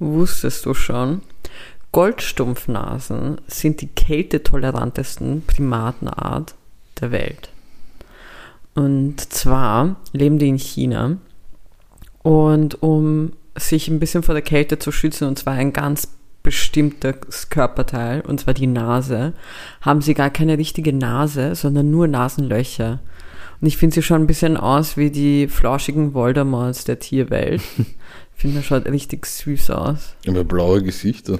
Wusstest du schon? Goldstumpfnasen sind die kältetolerantesten Primatenart der Welt. Und zwar leben die in China. Und um sich ein bisschen vor der Kälte zu schützen, und zwar ein ganz bestimmtes Körperteil, und zwar die Nase, haben sie gar keine richtige Nase, sondern nur Nasenlöcher. Und ich finde sie schon ein bisschen aus wie die flauschigen Voldemorts der Tierwelt. Ich finde, das schaut richtig süß aus. Aber blaue Gesichter.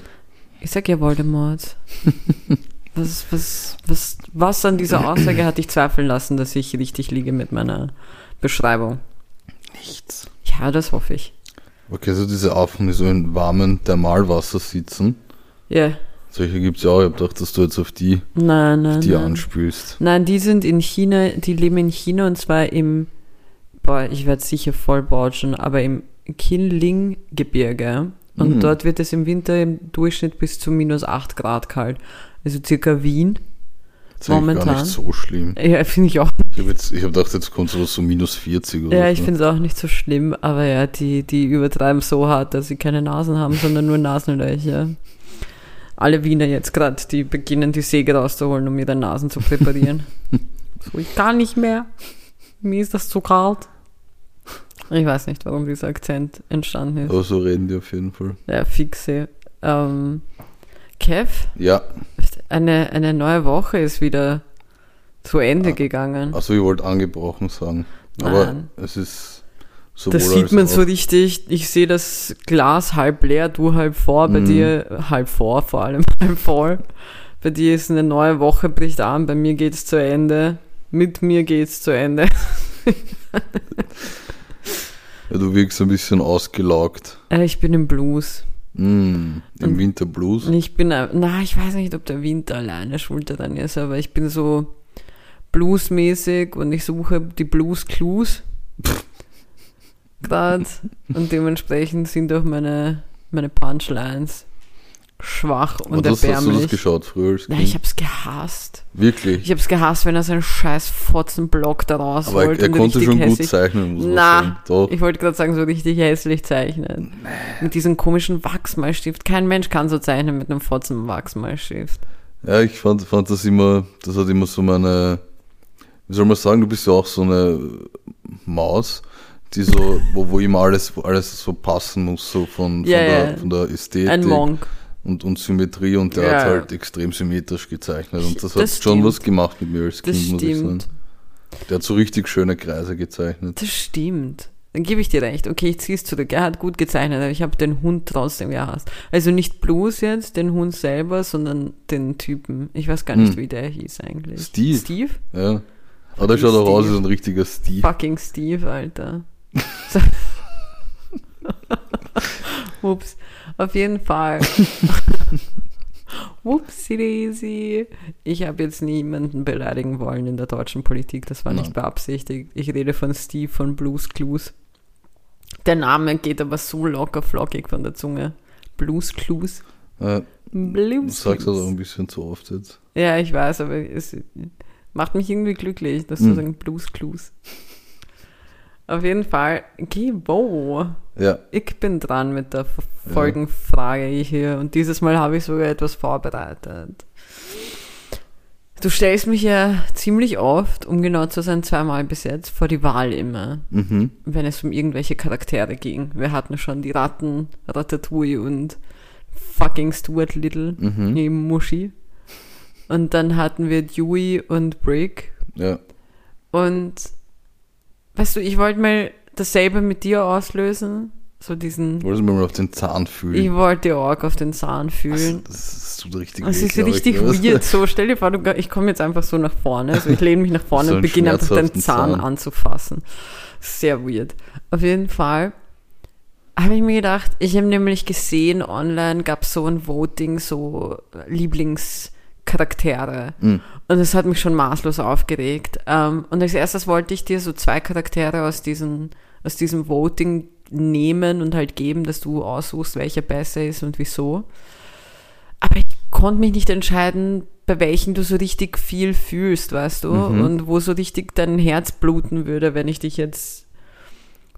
Ich sag ja Voldemort. Was, was, was, was an dieser Aussage hat dich zweifeln lassen, dass ich richtig liege mit meiner Beschreibung? Nichts. Ja, das hoffe ich. Okay, so diese Affen, die so in warmem Thermalwasser sitzen. Ja. Solche gibt es ja auch. Ich hab gedacht, dass du jetzt auf die, Nein, nein. auf die nein. anspielst. Nein, die sind in China, die leben in China und zwar im, boah, ich werde sicher voll bautschen, aber im Kinling-Gebirge. Und Mhm. dort wird es im Winter im Durchschnitt bis zu minus 8 Grad kalt. Also circa Wien. Das ist eigentlich gar Momentan. nicht so schlimm. Ja, finde ich auch. Ich habe hab gedacht, jetzt kommt sowas so minus 40 oder Ja, ich finde es auch nicht so schlimm, aber ja, die, die übertreiben so hart, dass sie keine Nasen haben, sondern nur Nasenlöcher. Alle Wiener jetzt gerade, die beginnen die Säge rauszuholen, um ihre Nasen zu präparieren. so, ich kann nicht mehr. Mir ist das zu kalt. Ich weiß nicht, warum dieser Akzent entstanden ist. Aber so reden die auf jeden Fall. Ja, fixe. Ähm, Kev, Ja, eine, eine neue Woche ist wieder zu Ende Ah. gegangen. also ich wollte angebrochen sagen. Aber Nein. es ist sowohl Das sieht man auch. so richtig. Ich sehe das Glas halb leer, du halb vor, bei Mhm. dir halb vor, vor allem halb voll. Bei dir ist eine neue Woche bricht an, bei mir geht's zu Ende. Mit mir geht's zu Ende. Ja, du wirkst ein bisschen ausgelaugt. Äh, Ich bin im Blues. Mm, Im Winter Blues. Ich bin, äh, na, ich weiß nicht, ob der Winter alleine schuld daran ist, aber ich bin so bluesmäßig und ich suche die Blues-Clues. Gerade. Und dementsprechend sind auch meine, meine Punchlines schwach und Und das, hast du das erbärmlich. geschaut früher als Ja, Kind? ich hab's gehasst. Wirklich. Ich hab's gehasst, wenn er seinen scheiß Fotzenblock da Aber er, er konnte schon gut hässlich. zeichnen, muss Na. Ich wollte gerade sagen, so richtig hässlich zeichnen. Mit diesem komischen Wachsmalstift. Kein Mensch kann so zeichnen mit einem Fotzen-Wachsmalstift. Ja, ich fand, fand das immer, das hat immer so meine, wie soll man sagen, du bist ja auch so eine Maus, die so, wo, wo immer alles, wo alles so passen muss, so von, von, Ja, der, ja. von der Ästhetik Ein Monk. und, und Symmetrie und der Ja. hat halt extrem symmetrisch gezeichnet und das, Das hat schon stimmt. was gemacht mit mir als Das Kind, muss ich sagen. stimmt. Der hat so richtig schöne Kreise gezeichnet. Das stimmt. Dann gebe ich dir recht. Okay, ich zieh's zurück. Er hat gut gezeichnet, aber ich habe den Hund trotzdem gehasst. Also nicht Blues jetzt, den Hund selber, sondern den Typen. Ich weiß gar nicht, Hm. wie der hieß eigentlich. Steve. Steve? Ja. Aber der schaut auch aus wie so ein richtiger Steve. Fucking Steve, Alter. Ups. Auf jeden Fall. Whoopsie daisy. Ich habe jetzt niemanden beleidigen wollen in der deutschen Politik. Das war nicht Nein. beabsichtigt. Ich rede von Steve von Blues Clues. Der Name geht aber so locker flockig von der Zunge. Blues Clues. Äh, du Blues sagst das auch ein bisschen zu oft jetzt. Ja, ich weiß, aber es macht mich irgendwie glücklich, dass du Mhm. sagst Blues Clues. Auf jeden Fall, wo? Ja, Ich bin dran mit der Folgenfrage hier und dieses Mal habe ich sogar etwas vorbereitet. Du stellst mich ja ziemlich oft, um genau zu sein, zweimal bis jetzt, vor die Wahl immer, mhm. wenn es um irgendwelche Charaktere ging. Wir hatten schon die Ratten, Ratatouille und fucking Stuart Little, Mhm. die Muschi. Und dann hatten wir Dewey und Brick. ja. Und weißt du, ich wollte mal dasselbe mit dir auslösen. So diesen. Wolltest du mir mal auf den Zahn Ich fühlen? wollte dir auch auf den Zahn fühlen. Das, das tut richtig weh, ist ich, richtig oder was? weird. So, stell dir vor, du, ich komme jetzt einfach so nach vorne. Also ich lehne mich nach vorne So und beginne einfach schmerzhaften Zahn, Zahn. anzufassen. Sehr weird. Auf jeden Fall habe ich mir gedacht, ich habe nämlich gesehen, online gab es so ein Voting, so Lieblingscharaktere. Mhm. Und das hat mich schon maßlos aufgeregt. Ähm, und als erstes wollte ich dir so zwei Charaktere aus, diesen, aus diesem Voting nehmen und halt geben, dass du aussuchst, welcher besser ist und wieso. Aber ich konnte mich nicht entscheiden, bei welchen du so richtig viel fühlst, weißt du? Mhm. Und wo so richtig dein Herz bluten würde, wenn ich dich jetzt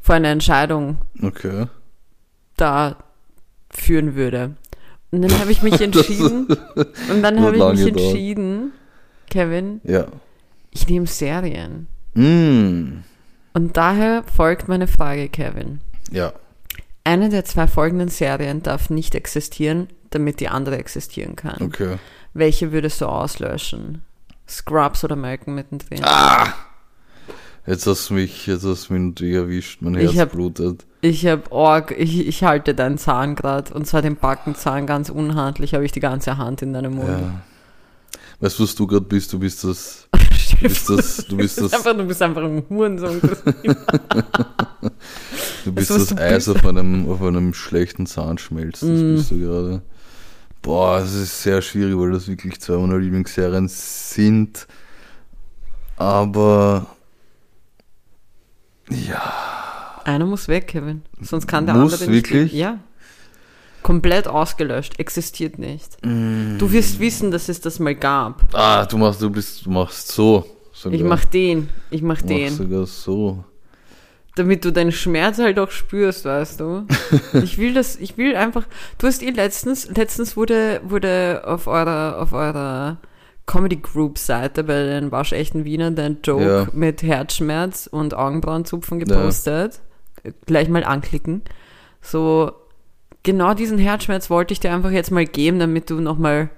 vor einer Entscheidung Okay. da führen würde. Und dann habe ich mich entschieden, und dann habe ich mich entschieden, Kevin, Ja. ich nehme Serien. Mm. Und daher folgt meine Frage, Kevin. Ja. Eine der zwei folgenden Serien darf nicht existieren, damit die andere existieren kann. Okay. Welche würdest du auslöschen? Scrubs oder Malcolm mittendrin? Ah! Jetzt hast du mich, jetzt hast du mich natürlich erwischt. Mein Herz Ich hab- blutet. Ich hab Org, ich, ich halte deinen Zahn grad und zwar den Backenzahn ganz unhandlich, habe ich die ganze Hand in deinem Mund. Ja. Weißt du, was du gerade bist? Du bist das. Du bist das. Du bist das. einfach, du bist einfach ein Hurensohn. Du bist das du Eis bist. auf einem, auf einem schlechten Zahnschmelz. Das Mm. bist du gerade. Boah, das ist sehr schwierig, weil das wirklich zwei meiner Lieblingsserien sind. Aber. Ja. Einer muss weg, Kevin. Sonst kann der Muss, andere nicht. wirklich? Ja. Komplett ausgelöscht, existiert nicht. Mm. Du wirst wissen, dass es das mal gab. Ah, du machst, du bist, du machst so. Sogar. Ich mach den, ich mach Du machst den. sogar so. Damit du deinen Schmerz halt auch spürst, weißt du. Ich will das, ich will einfach, du hast eh letztens, letztens wurde, wurde auf eurer, auf eurer Comedy Group Seite bei den waschechten Wiener dein Joke Ja. mit Herzschmerz und Augenbrauenzupfen gepostet. Gleich mal anklicken. So, genau diesen Herzschmerz wollte ich dir einfach jetzt mal geben, damit du nochmal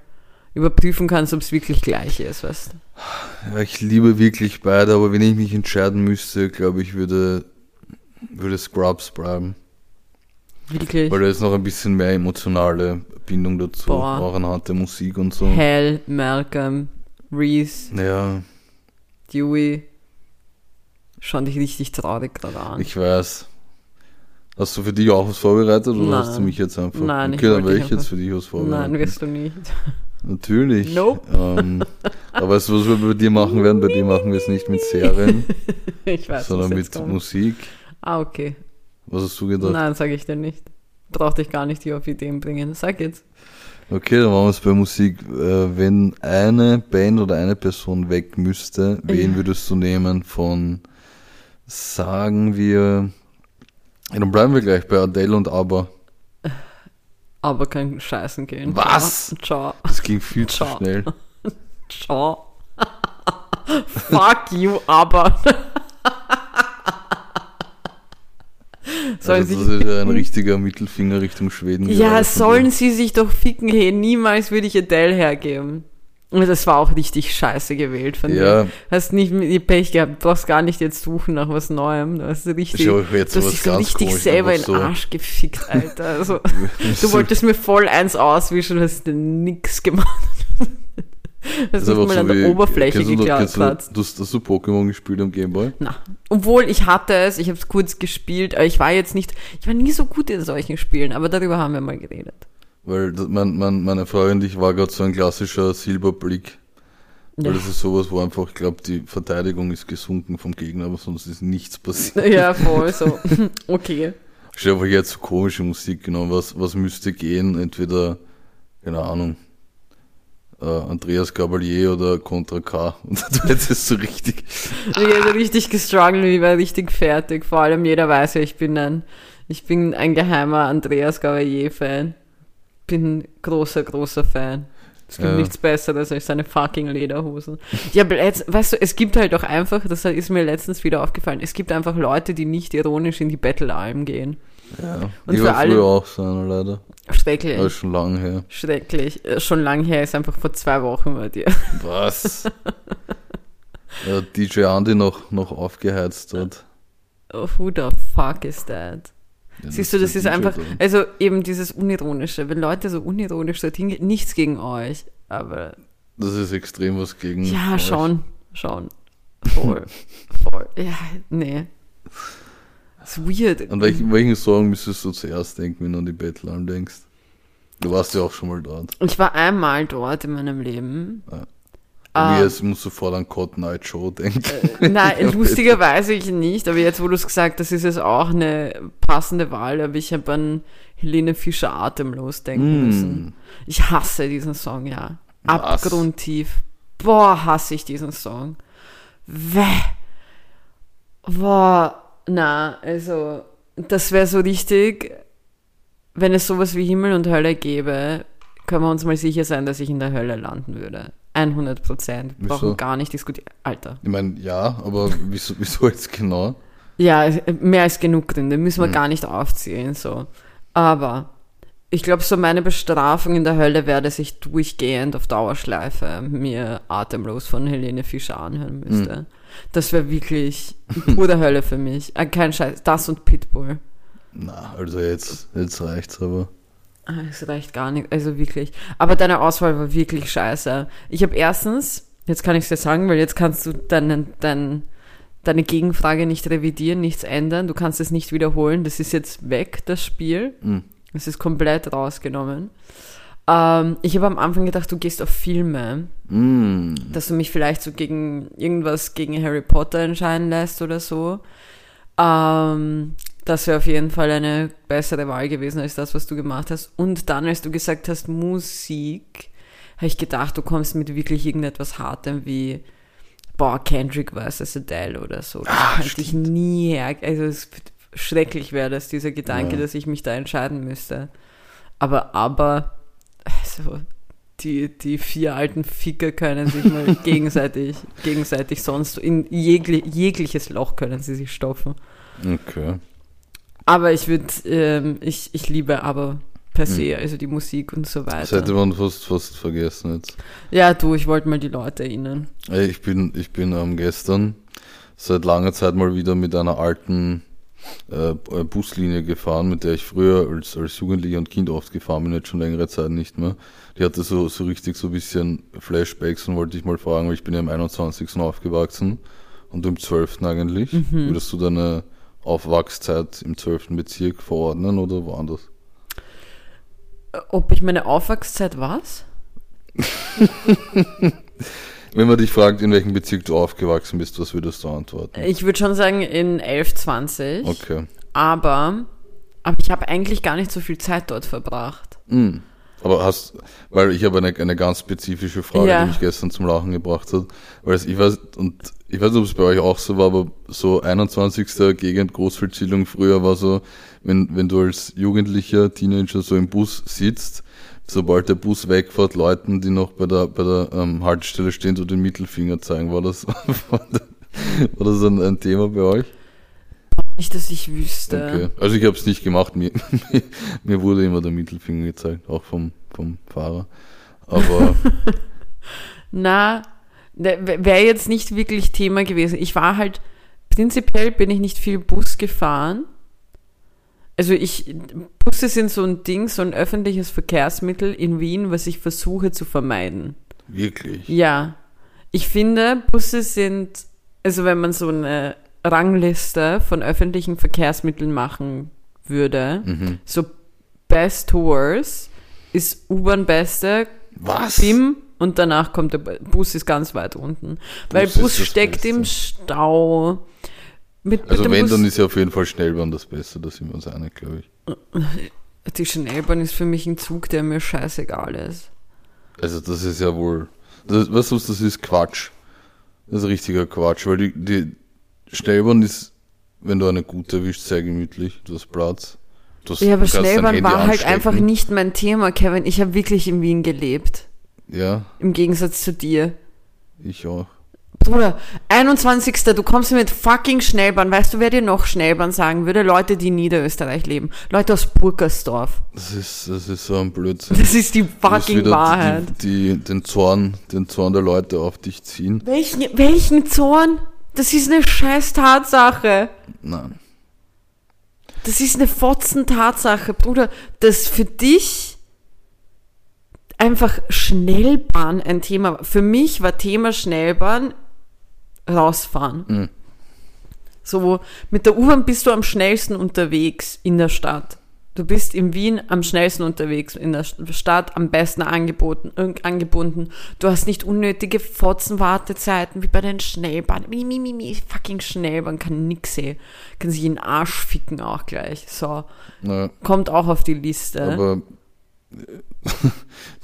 überprüfen kannst, ob es wirklich gleich ist, weißt du. Ja, ich liebe wirklich beide, aber wenn ich mich entscheiden müsste, glaube ich, würde, würde Scrubs bleiben. Wirklich. Weil da ist noch ein bisschen mehr emotionale Bindung dazu, Boah. der Musik und so. Hell, Malcolm, Reese, Ja, Dewey. Schauen dich richtig traurig gerade an. ich weiß. Hast du für dich auch was vorbereitet oder Nein. hast du mich jetzt einfach? Nein, ich okay, dann werde ich jetzt für dich was vorbereiten. Nein, wirst du nicht. Natürlich. Nope. Ähm, aber weißt du, was wir bei dir machen werden? Bei dir machen wir es nicht mit Serien, Ich weiß, sondern mit kommt. Musik. Ah, okay. Was hast du gedacht? Nein, sage ich dir nicht. Brauch dich gar nicht hier auf Ideen bringen. Sag jetzt. Okay, dann machen wir es bei Musik. Äh, wenn eine Band oder eine Person weg müsste, wen Ja. würdest du nehmen von, sagen wir, dann bleiben wir gleich bei Adele und ABBA. Aber kein Scheißen gehen. Was? Ciao. Das ging viel zu Ciao. schnell. Ciao. Fuck you, aber. Sollen Also, das ist ja ein richtiger Mittelfinger Richtung Schweden. Ja, sollen sie sich doch ficken, hey, niemals würde ich Adele hergeben. Und das war auch richtig scheiße gewählt von Ja. dir. Hast nicht mit Pech gehabt, brauchst gar nicht jetzt suchen nach was Neuem. Du hast richtig, du hast dich so richtig komisch, selber in den so. Arsch gefickt, Alter. Also, du wolltest mir voll eins auswischen, hast nix gemacht. Das Hast ist mal so an der Oberfläche noch- kennst du, gekratzt. hast, hast du Pokémon gespielt am Gameboy? Na, obwohl ich hatte es, ich habe es kurz gespielt, aber ich war jetzt nicht, ich war nie so gut in solchen Spielen, aber darüber haben wir mal geredet. Weil das, mein, mein, meine Freundin und ich war gerade so ein klassischer Silberblick. Weil Ja. das ist sowas, wo einfach, ich glaube, die Verteidigung ist gesunken vom Gegner, aber sonst ist nichts passiert. Ja, voll so. Okay. Ich habe jetzt so komische Musik genommen. Was, was müsste gehen? Entweder, keine Ahnung, äh, Andreas Gabalier oder Contra K. Und du hättest so richtig. Ich hätte richtig gestruggelt, ich war richtig fertig. Vor allem jeder weiß ja, ich bin ein, ich bin ein geheimer Andreas Gavalier-Fan. Bin großer, großer Fan. Es gibt Ja. nichts Besseres als seine fucking Lederhosen. Ja, weißt du, es gibt halt auch einfach, das ist mir letztens wieder aufgefallen, es gibt einfach Leute, die nicht ironisch in die Battle-Alm gehen. Ja. Und ich für war alle- früher auch so einer, leider. Schrecklich. Aber schon lange her. Schrecklich. Äh, Schon lang her ist einfach vor zwei Wochen bei dir. Was? ja, DJ Andy noch, noch aufgeheizt dort. Oh, who the fuck is that? Ja, Siehst du, das ist DJ einfach, da. also eben dieses Unironische, wenn Leute so unironisch dorthin gehen, nichts gegen euch, aber Das ist extrem was gegen. ja, euch. schon, schon. Voll, voll. Ja, nee. Das ist weird. An welchen, welchen Song müsstest du zuerst denken, wenn du an die Battle Arm denkst? Du warst ja auch schon mal dort. Ich war einmal dort in meinem Leben. Ja. Wie jetzt musst du sofort an Cotton Eye Joe denken. Nein, lustigerweise ich nicht, aber jetzt, wo du es gesagt hast, ist es auch eine passende Wahl, aber ich habe an Helene Fischer atemlos denken Mm. müssen. Ich hasse diesen Song, ja. Was? Abgrundtief. Boah, hasse ich diesen Song. Weh. Boah, na, also, das wäre so richtig. wenn es sowas wie Himmel und Hölle gäbe, können wir uns mal sicher sein, dass ich in der Hölle landen würde. 100 Prozent. Wir brauchen gar nicht diskutieren. Alter. Ich meine, ja, aber wieso, wieso jetzt genau? Ja, mehr als genug Gründe. Müssen wir gar nicht aufzählen, so. Aber ich glaube, so meine Bestrafung in der Hölle wäre, dass ich durchgehend auf Dauerschleife mir Atemlos von Helene Fischer anhören müsste. Das wäre wirklich pure Hölle für mich. Äh, kein Scheiß. Das und Pitbull. Na, also jetzt, jetzt reicht's aber. Ah, Es reicht gar nicht, also wirklich. Aber deine Auswahl war wirklich scheiße. Ich habe erstens, jetzt kann ich es dir sagen, weil jetzt kannst du deinen, dein, deine Gegenfrage nicht revidieren, nichts ändern. Du kannst es nicht wiederholen. Das ist jetzt weg, das Spiel. Mhm. Es ist komplett rausgenommen. Ähm, ich habe am Anfang gedacht, du gehst auf Filme, Mm. dass du mich vielleicht so gegen irgendwas gegen Harry Potter entscheiden lässt oder so. Ähm, das wäre auf jeden Fall eine bessere Wahl gewesen als das, was du gemacht hast. Und dann, als du gesagt hast, Musik, habe ich gedacht, du kommst mit wirklich irgendetwas Hartem wie, boah, Kendrick vs. Adele oder so. Das Ah, könnte ich nie her. Also es schrecklich wäre das, dieser Gedanke, Ja. dass ich mich da entscheiden müsste. Aber, aber, also, die, die vier alten Ficker können sich mal gegenseitig, gegenseitig sonst in jegli, jegliches Loch können sie sich stopfen. Okay. Aber ich würde, ähm, ich, ich liebe aber per se, also die Musik und so Das hätte weiter. man fast, fast vergessen jetzt. Ja, du, ich wollte mal die Leute erinnern. Ich bin, ich bin ähm, gestern seit langer Zeit mal wieder mit einer alten äh, äh, Buslinie gefahren, mit der ich früher als, als Jugendlicher und Kind oft gefahren bin, jetzt schon längere Zeit nicht mehr. Die hatte so, so richtig so ein bisschen Flashbacks und wollte ich mal fragen, weil ich bin ja im 21. aufgewachsen und du im 12. eigentlich. Würdest du deine Aufwachszeit im 12. Bezirk verordnen oder woanders? Ob ich meine Aufwachszeit was? Wenn man dich fragt, in welchem Bezirk du aufgewachsen bist, was würdest du antworten? Ich würde schon sagen in 11, 20. Okay. Aber, aber ich habe eigentlich gar nicht so viel Zeit dort verbracht. Mm. Aber hast, weil ich habe eine, eine ganz spezifische Frage, Ja. die mich gestern zum Lachen gebracht hat. Weil es, ich weiß, und ich weiß nicht, ob es bei euch auch so war, aber so 21. Gegend Großfeldzielung früher war so, wenn, wenn du als Jugendlicher, Teenager so im Bus sitzt, sobald der Bus wegfährt, Leuten, die noch bei der, bei der ähm, Haltestelle stehen, so den Mittelfinger zeigen. War das, war das ein, ein Thema bei euch? Nicht, dass ich wüsste. Okay. Also ich habe es nicht gemacht, mir, mir, mir wurde immer der Mittelfinger gezeigt, auch vom, vom Fahrer. Aber Na, wäre jetzt nicht wirklich Thema gewesen. Ich war halt, prinzipiell bin ich nicht viel Bus gefahren. Also ich, Busse sind so ein Ding, so ein öffentliches Verkehrsmittel in Wien, was ich versuche zu vermeiden. wirklich. Ja, ich finde, Busse sind, also wenn man so eine Rangliste von öffentlichen Verkehrsmitteln machen würde, Mhm. so Best to Worst ist U-Bahn beste, Was? BIM und danach kommt der Bu- Bus ist ganz weit unten. Weil Bus ist Bus steckt im Stau. Mit, mit Also dem wenn, Bus, dann ist ja auf jeden Fall Schnellbahn das Beste, da sind wir uns einig, glaube ich. die Schnellbahn ist für mich ein Zug, der mir scheißegal ist. Also das ist ja wohl, das, weißt du, was das ist? Quatsch. Das ist richtiger Quatsch, weil die, die Schnellbahn ist, wenn du eine gute erwischst, sehr gemütlich, du hast Platz. Du hast, Ja, aber Schnellbahn war halt einfach anstecken. nicht mein Thema, Kevin. Ich habe wirklich in Wien gelebt. Ja, Im Gegensatz zu dir. ich auch. Bruder, 21. Du kommst mit fucking Schnellbahn. Weißt du, wer dir noch Schnellbahn sagen würde? Leute, die in Niederösterreich leben. Leute aus Burgersdorf. Das ist, das ist so ein Blödsinn. Das ist die fucking Wahrheit. Die, die, den Zorn, den Zorn der Leute auf dich ziehen. Welchen, welchen Zorn? Das ist eine scheiß Tatsache. Nein. Das ist eine fotzen Tatsache, Bruder. Dass für dich einfach Schnellbahn ein Thema war. Für mich war Thema Schnellbahn rausfahren. Mhm. So, mit der U-Bahn bist du am schnellsten unterwegs in der Stadt. Du bist in Wien am schnellsten unterwegs in der Stadt, am besten angeboten, äh, angebunden. Du hast nicht unnötige Fotzenwartezeiten wie bei den Schnellbahnen. Mi, mi, mi, mi, fucking Schnellbahn kann nix sehen. Kann sich in den Arsch ficken auch gleich. So, Naja, kommt auch auf die Liste. aber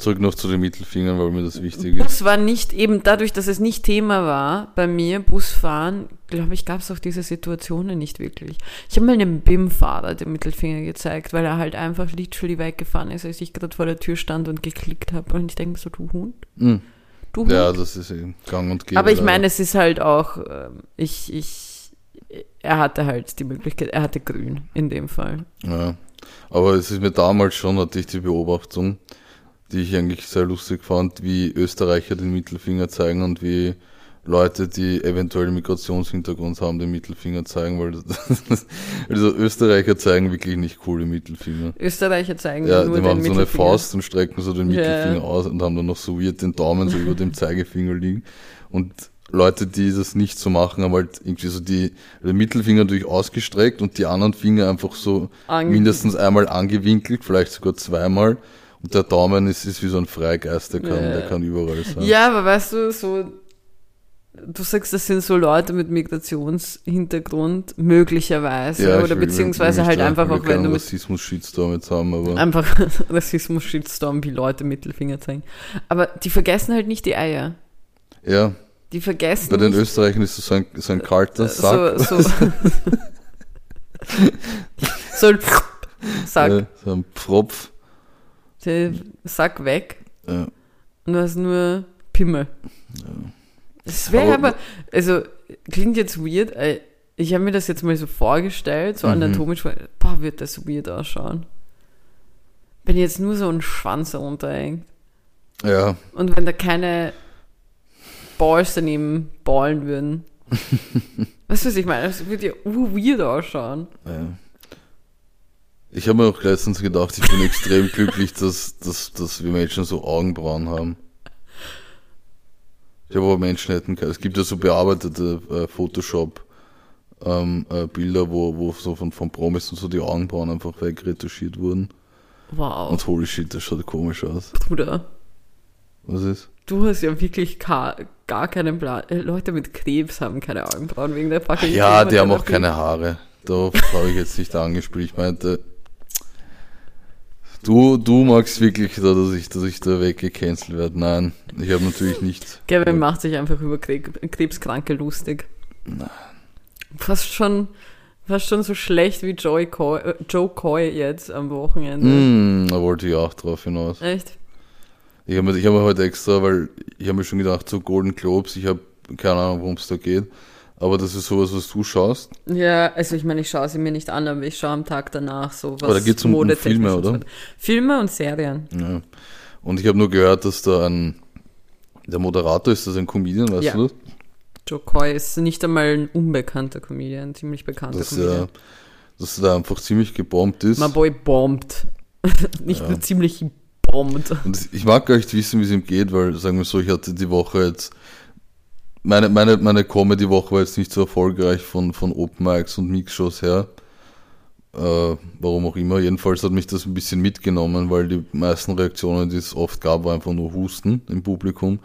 zurück noch zu den Mittelfingern, weil mir das wichtig ist. Bus war nicht eben dadurch, dass es nicht Thema war bei mir, Busfahren, glaube ich, gab es auch diese Situationen nicht wirklich. Ich habe mal einem BIM-Fahrer den Mittelfinger gezeigt, weil er halt einfach literally weggefahren ist, als ich gerade vor der Tür stand und geklickt habe. Und ich denke so, du Hund? Mhm. Du Hund? Ja, das ist eben gang und gäbe. Aber ich meine, es ist halt auch, ähm, ich, ich, er hatte halt die Möglichkeit, er hatte grün in dem Fall. Ja. Aber es ist mir damals schon, hatte ich die Beobachtung, die ich eigentlich sehr lustig fand, wie Österreicher den Mittelfinger zeigen und wie Leute, die eventuell Migrationshintergrund haben, den Mittelfinger zeigen, weil das, also Österreicher zeigen wirklich nicht coole Mittelfinger. Österreicher zeigen Ja, nur die den machen so eine. Faust und strecken so den Ja. Mittelfinger aus und haben dann noch so weird den Daumen so über dem Zeigefinger liegen. Und Leute, die das nicht so machen, haben halt irgendwie so die, den Mittelfinger natürlich ausgestreckt und die anderen Finger einfach so Ange- mindestens einmal angewinkelt, vielleicht sogar zweimal. Und der Daumen ist, ist wie so ein Freigeist, der kann, Ja. der kann überall sein. Ja, aber weißt du, so, du sagst, das sind so Leute mit Migrationshintergrund, möglicherweise, Ja, oder beziehungsweise halt einfach auch, wenn du Rassismus-Shitstorm jetzt haben, aber einfach Rassismus-Shitstorm, wie Leute Mittelfinger zeigen. Aber die vergessen halt nicht die Eier. ja, Die vergessen bei den nicht, Österreichern ist das so ein, so ein kalter Sack. so, so, so ein Sack, Ja, so ein Pfropf. Der Sack weg Ja. und du hast nur Pimmel. Es wäre Aber- aber, also klingt jetzt weird, äh, ich habe mir das jetzt mal so vorgestellt, so Mhm. anatomisch, boah, wird das weird ausschauen. Wenn jetzt nur so ein Schwanz runterhängt ja, und wenn da keine Balls daneben ballen würden. weißt du, was ich meine? Das würde ja weird ausschauen. Ja. Ich habe mir auch letztens gedacht, ich bin extrem glücklich, dass, dass, dass wir Menschen so Augenbrauen haben. Ich habe aber Menschen hätten keine. Es gibt ja so bearbeitete äh, Photoshop ähm, äh, Bilder, wo, wo so von, von Promis und so die Augenbrauen einfach wegretuschiert wurden. Wow, Und holy shit, das schaut komisch aus. Bruder. Was ist? Du hast ja wirklich gar, gar keinen Plan. Äh, Leute mit Krebs haben keine Augenbrauen wegen der fucking Ja, die haben auch keine Haare. Darauf habe ich jetzt nicht angespielt. Ich meinte, du, du magst wirklich, da, dass ich, dass ich da weggecancelt werde. Nein, ich habe natürlich nicht. Gavin macht sich einfach über Kre- Krebskranke lustig. Fast schon, fast schon so schlecht wie Joey Coy, äh, Joe Coy jetzt am Wochenende. Hm, da wollte ich auch drauf hinaus. Echt? Ich habe mir, ich hab mir heute extra, weil ich habe mir schon gedacht, so Golden Globes, ich habe keine Ahnung, worum es da geht. Aber das ist sowas, was du schaust. Ja, also ich meine, ich schaue sie mir nicht an, aber ich schaue am Tag danach so was Aber da geht's um- um modetechnisch Filme, oder? weiter. Filme und Serien. Ja. Und ich habe nur gehört, dass da ein, der Moderator ist, das ein Comedian, weißt Ja. du das? Joe Coy ist nicht einmal ein unbekannter Comedian, ein ziemlich bekannter Dass Comedian. er, dass er da einfach ziemlich gebombt ist. My boy bombt. nicht Ja. nur ziemlich bombt. Und ich mag gar nicht wissen, wie es ihm geht, weil, sagen wir so, ich hatte die Woche jetzt, meine, meine, meine Comedy-Woche war jetzt nicht so erfolgreich von, von Open Mics und Mix-Shows her. Äh, warum auch immer. Jedenfalls hat mich das ein bisschen mitgenommen, weil die meisten Reaktionen, die es oft gab, war einfach nur Husten im Publikum.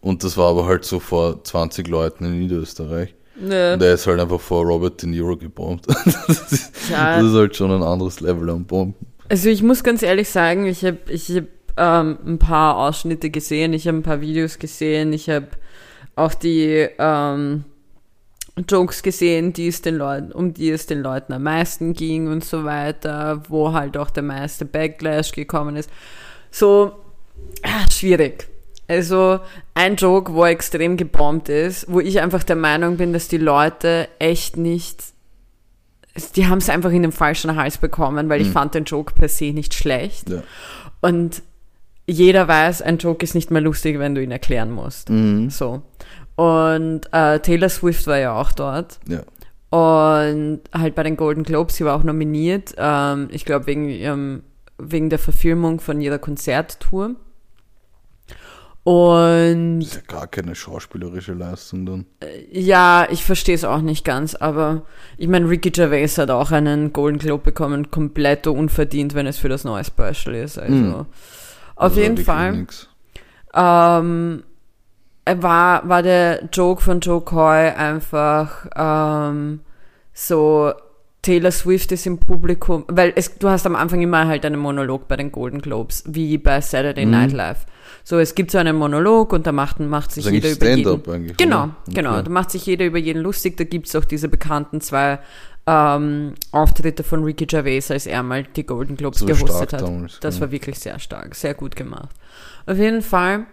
Und das war aber halt so vor 20 Leuten in Niederösterreich. Ne, Und er ist halt einfach vor Robert De Niro gebombt. das, ist, Ja. das ist halt schon ein anderes Level am Bomben. Also ich muss ganz ehrlich sagen, ich habe ich hab, ähm, ein paar Ausschnitte gesehen, ich habe ein paar Videos gesehen, ich habe auch die ähm, Jokes gesehen, die es den Leuten, um die es den Leuten am meisten ging und so weiter, wo halt auch der meiste Backlash gekommen ist. So schwierig. Also ein Joke, wo extrem gebombt ist, wo ich einfach der Meinung bin, dass die Leute echt nicht die haben es einfach in den falschen Hals bekommen, weil ich fand den Joke per se nicht schlecht. Ja. Und jeder weiß, ein Joke ist nicht mehr lustig, wenn du ihn erklären musst. Mhm. So. Und äh, Taylor Swift war ja auch dort. Ja. Und halt bei den Golden Globes, sie war auch nominiert, ähm, ich glaube wegen, ihrem- wegen der Verfilmung von ihrer Konzerttour. Und Das ist ja gar keine schauspielerische Leistung dann. ja, ich verstehe es auch nicht ganz, aber ich meine, Ricky Gervais hat auch einen Golden Globe bekommen, komplett unverdient, wenn es für das neue Special ist. Also Mhm. Auf Also jeden Fall. Ähm, war, war der Joke von Joe Coy einfach ähm, so Taylor Swift ist im Publikum, weil es, du hast am Anfang immer halt einen Monolog bei den Golden Globes, wie bei Saturday Night Live. So, es gibt so einen Monolog und da macht, macht sich ist jeder über jeden. Genau, genau. Okay. Da macht sich jeder über jeden lustig. Da gibt's auch diese bekannten zwei ähm, Auftritte von Ricky Gervais, als er mal die Golden Globes So gehostet hat. damals, das ja. war wirklich sehr stark, sehr gut gemacht. Auf jeden Fall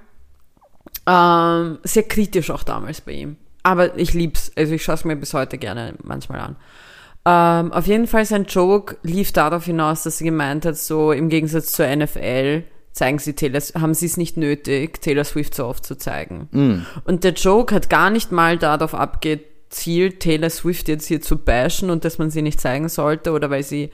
ähm, sehr kritisch auch damals bei ihm. Aber ich lieb's. Also ich schaue es mir bis heute gerne manchmal an. Ähm, auf jeden Fall sein Joke lief darauf hinaus, dass sie gemeint hat, so im Gegensatz zur NFL zeigen sie Taylor, haben sie es nicht nötig, Taylor Swift so oft zu zeigen. Mm. Und der Joke hat gar nicht mal darauf abgezielt, Taylor Swift jetzt hier zu bashen und dass man sie nicht zeigen sollte oder weil sie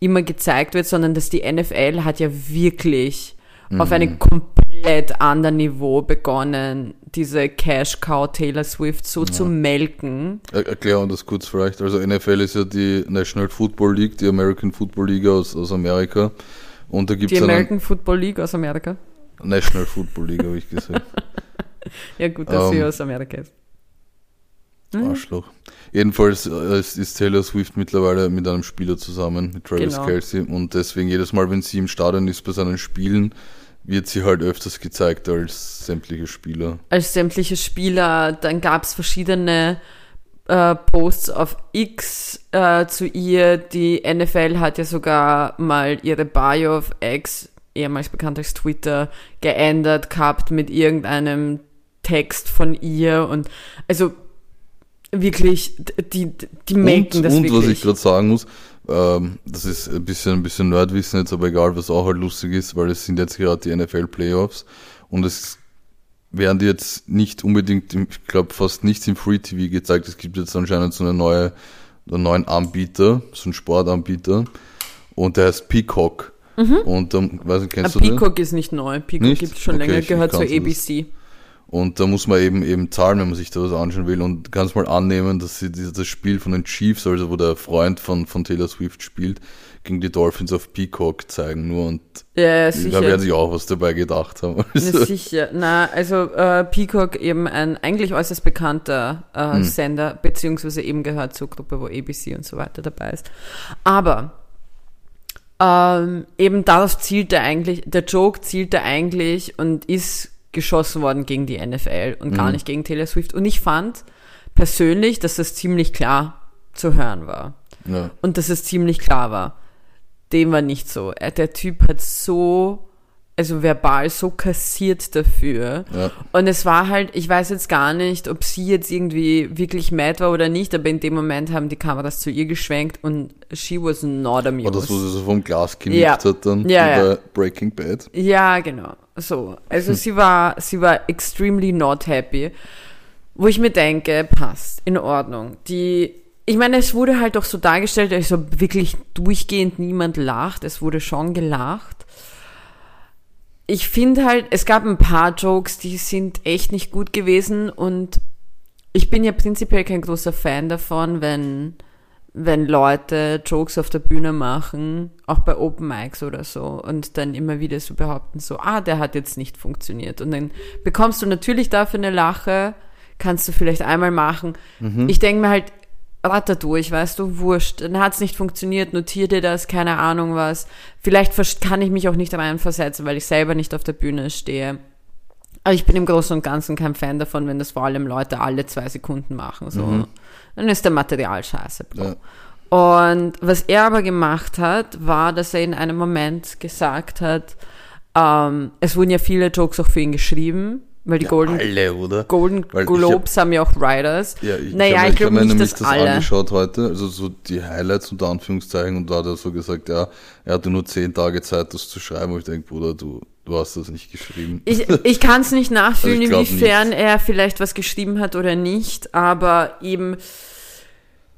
immer gezeigt wird, sondern dass die NFL hat ja wirklich auf einem komplett anderen Niveau begonnen, diese Cash Cow Taylor Swift so zu melken. Er, erklären wir das kurz vielleicht. Also NFL ist ja die National Football League, die American Football League aus, aus Amerika. Und da gibt Die American Football League aus Amerika. National Football League, habe ich gesagt. Ja gut, dass sie Ähm, aus Amerika ist. Mhm. Arschloch. Jedenfalls äh, ist ist Taylor Swift mittlerweile mit einem Spieler zusammen, mit Travis Genau. Kelsey. Und deswegen jedes Mal, wenn sie im Stadion ist bei seinen Spielen, wird sie halt öfters gezeigt als sämtliche Spieler. als sämtliche Spieler. Dann gab es verschiedene äh, Posts auf X äh, zu ihr. Die NFL hat ja sogar mal ihre Bio auf X, ehemals bekannt als Twitter, geändert gehabt mit irgendeinem Text von ihr. Und also wirklich, die, die melken und das und wirklich. was ich gerade sagen muss, ähm, das ist ein bisschen, ein bisschen Nerdwissen jetzt, aber egal, was auch halt lustig ist, weil es sind jetzt gerade die NFL Playoffs und es werden die jetzt nicht unbedingt, im, ich glaube fast nichts im Free TV gezeigt. Es gibt jetzt anscheinend so eine neue, einen neuen Anbieter, so einen Sportanbieter und der heißt Peacock. Und dann, weiß ich, kennst Aber du den? Mhm. Peacock ist nicht neu. Peacock Nicht? gibt es schon Okay, länger, gehört zur kannte das. Und da muss man eben eben zahlen, wenn man sich da was anschauen will. Und kannst mal annehmen, dass sie dieses- das Spiel von den Chiefs, also wo der Freund von, von Taylor Swift spielt, gegen die Dolphins auf Peacock zeigen nur. Und Ja, ja, da werden sich auch was dabei gedacht haben. Also, sicher. Na, also äh, Peacock eben ein eigentlich äußerst bekannter äh, Hm. Sender, beziehungsweise eben gehört zur Gruppe, wo ABC und so weiter dabei ist. Aber ähm, eben darauf zielt er eigentlich, der Joke zielt er eigentlich und ist geschossen worden gegen die NFL und Hm. gar nicht gegen Taylor Swift. Und ich fand persönlich, dass das ziemlich klar zu hören war ja. und dass es ziemlich klar war. Dem war nicht so. Er, der Typ hat so, also verbal so kassiert dafür. Ja. Und es war halt, ich weiß jetzt gar nicht, ob sie jetzt irgendwie wirklich mad war oder nicht, aber in dem Moment haben die Kameras zu ihr geschwenkt und she was not amused. War das, wo sie so vom Glas genickt Ja. hat dann ja. bei Breaking Bad? Ja, genau. So. Also sie war, sie war extremely not happy. Wo ich mir denke, passt, in Ordnung. Die, ich meine, es wurde halt auch so dargestellt, also wirklich durchgehend niemand lacht. Es wurde schon gelacht. Ich finde halt, es gab ein paar Jokes, die sind echt nicht gut gewesen und ich bin ja prinzipiell kein großer Fan davon, wenn, wenn Leute Jokes auf der Bühne machen, auch bei Open Mics oder so, und dann immer wieder so behaupten, so, ah, der hat jetzt nicht funktioniert. Und dann bekommst du natürlich dafür eine Lache, kannst du vielleicht einmal machen. Ich denke mir halt, ratter durch, weißt du, wurscht. Dann hat's nicht funktioniert, notier dir das, keine Ahnung was. Vielleicht kann ich mich auch nicht reinversetzen, weil ich selber nicht auf der Bühne stehe. Aber ich bin im Großen und Ganzen kein Fan davon, wenn das vor allem Leute alle zwei Sekunden machen. So. Dann ist der Material scheiße. Bro. Ja. Und was er aber gemacht hat, war, dass er in einem Moment gesagt hat, ähm, es wurden ja viele Jokes auch für ihn geschrieben, weil die Golden, Alle, oder? Golden Weil Globes haben ja auch Writers. Ja, ich, naja, ich, ich, hab- glaube hab mir nicht, dass das alle. angeschaut heute, also so die Highlights unter Anführungszeichen und da hat er so gesagt, ja, er hatte nur zehn Tage Zeit, das zu schreiben, wo ich denke, Bruder, du, du hast das nicht geschrieben. Ich, ich kann es nicht nachfühlen, Also ich glaub inwiefern er vielleicht was geschrieben hat oder nicht, aber eben,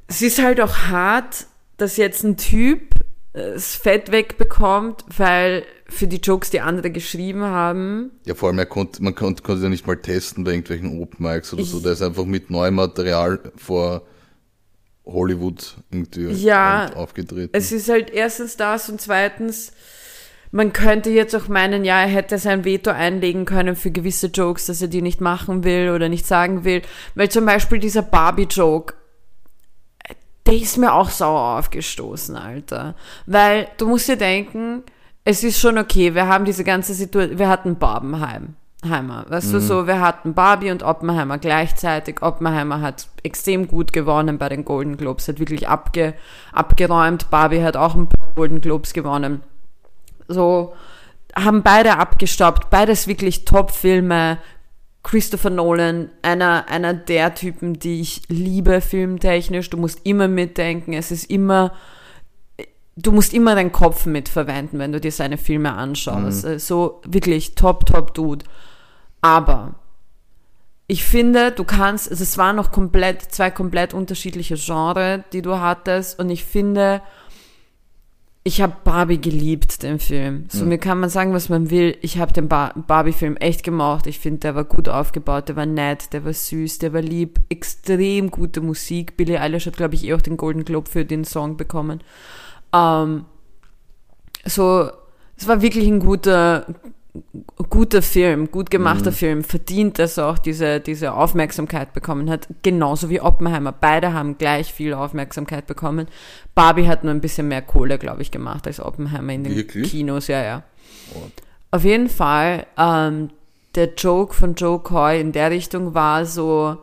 es ist halt auch hart, dass jetzt ein Typ äh, das Fett wegbekommt, weil für die Jokes, die andere geschrieben haben, Ja, vor allem, er konnte, man konnte, konnte ja nicht mal testen bei irgendwelchen Open Mics oder so. Ich- Der ist einfach mit neuem Material vor Hollywood irgendwie Ja, aufgetreten. es ist halt erstens das und zweitens, man könnte jetzt auch meinen, ja, er hätte sein Veto einlegen können für gewisse Jokes, dass er die nicht machen will oder nicht sagen will. Weil zum Beispiel dieser Barbie-Joke, der ist mir auch sauer aufgestoßen, Alter. Weil du musst dir denken, es ist schon okay, wir haben diese ganze Situation, wir hatten Barbenheim. Heimer. Weißt mhm. du, so, wir hatten Barbie und Oppenheimer gleichzeitig. Oppenheimer hat extrem gut gewonnen bei den Golden Globes, hat wirklich abge, abgeräumt. Barbie hat auch ein paar Golden Globes gewonnen. So, haben beide abgestaubt, beides wirklich Top-Filme. Christopher Nolan, einer, einer der Typen, die ich liebe filmtechnisch. Du musst immer mitdenken, es ist immer, du musst immer deinen Kopf mitverwenden, wenn du dir seine Filme anschaust. Mhm. So wirklich top, top Dude. Aber ich finde, du kannst, also es waren noch komplett, zwei komplett unterschiedliche Genres, die du hattest. Und ich finde, ich habe Barbie geliebt, den Film. So, mhm. mir kann man sagen, was man will. Ich habe den Bar Barbie-Film echt gemocht. Ich finde, der war gut aufgebaut, der war nett, der war süß, der war lieb. Extrem gute Musik. Billie Eilish hat, glaube ich, eh auch den Golden Globe für den Song bekommen. Ähm, so, es war wirklich ein guter, guter Film, gut gemachter mhm. Film, verdient, dass er auch diese, diese Aufmerksamkeit bekommen hat. Genauso wie Oppenheimer. Beide haben gleich viel Aufmerksamkeit bekommen. Barbie hat nur ein bisschen mehr Kohle, glaube ich, gemacht als Oppenheimer in den Wirklich? Kinos, ja, ja. Oh. Auf jeden Fall, ähm, der Joke von Joe Coy in der Richtung war so,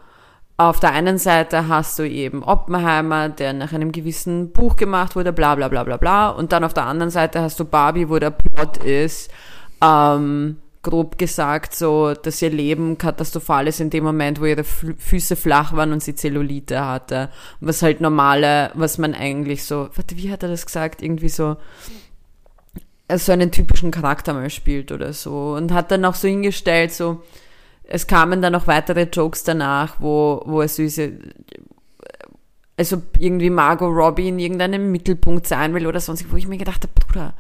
auf der einen Seite hast du eben Oppenheimer, der nach einem gewissen Buch gemacht wurde, bla bla bla bla bla. Und dann auf der anderen Seite hast du Barbie, wo der Plot ist, ähm, grob gesagt, so, dass ihr Leben katastrophal ist in dem Moment, wo ihre Füße flach waren und sie Zellulite hatte. Was halt normale, was man eigentlich so, warte, wie hat er das gesagt? Irgendwie so, so einen typischen Charakter mal spielt oder so. Und hat dann auch so hingestellt, so, es kamen dann noch weitere Jokes danach, wo, wo er süße, also irgendwie Margot Robbie in irgendeinem Mittelpunkt sein will oder sonst, wo ich mir gedacht habe, Bruder,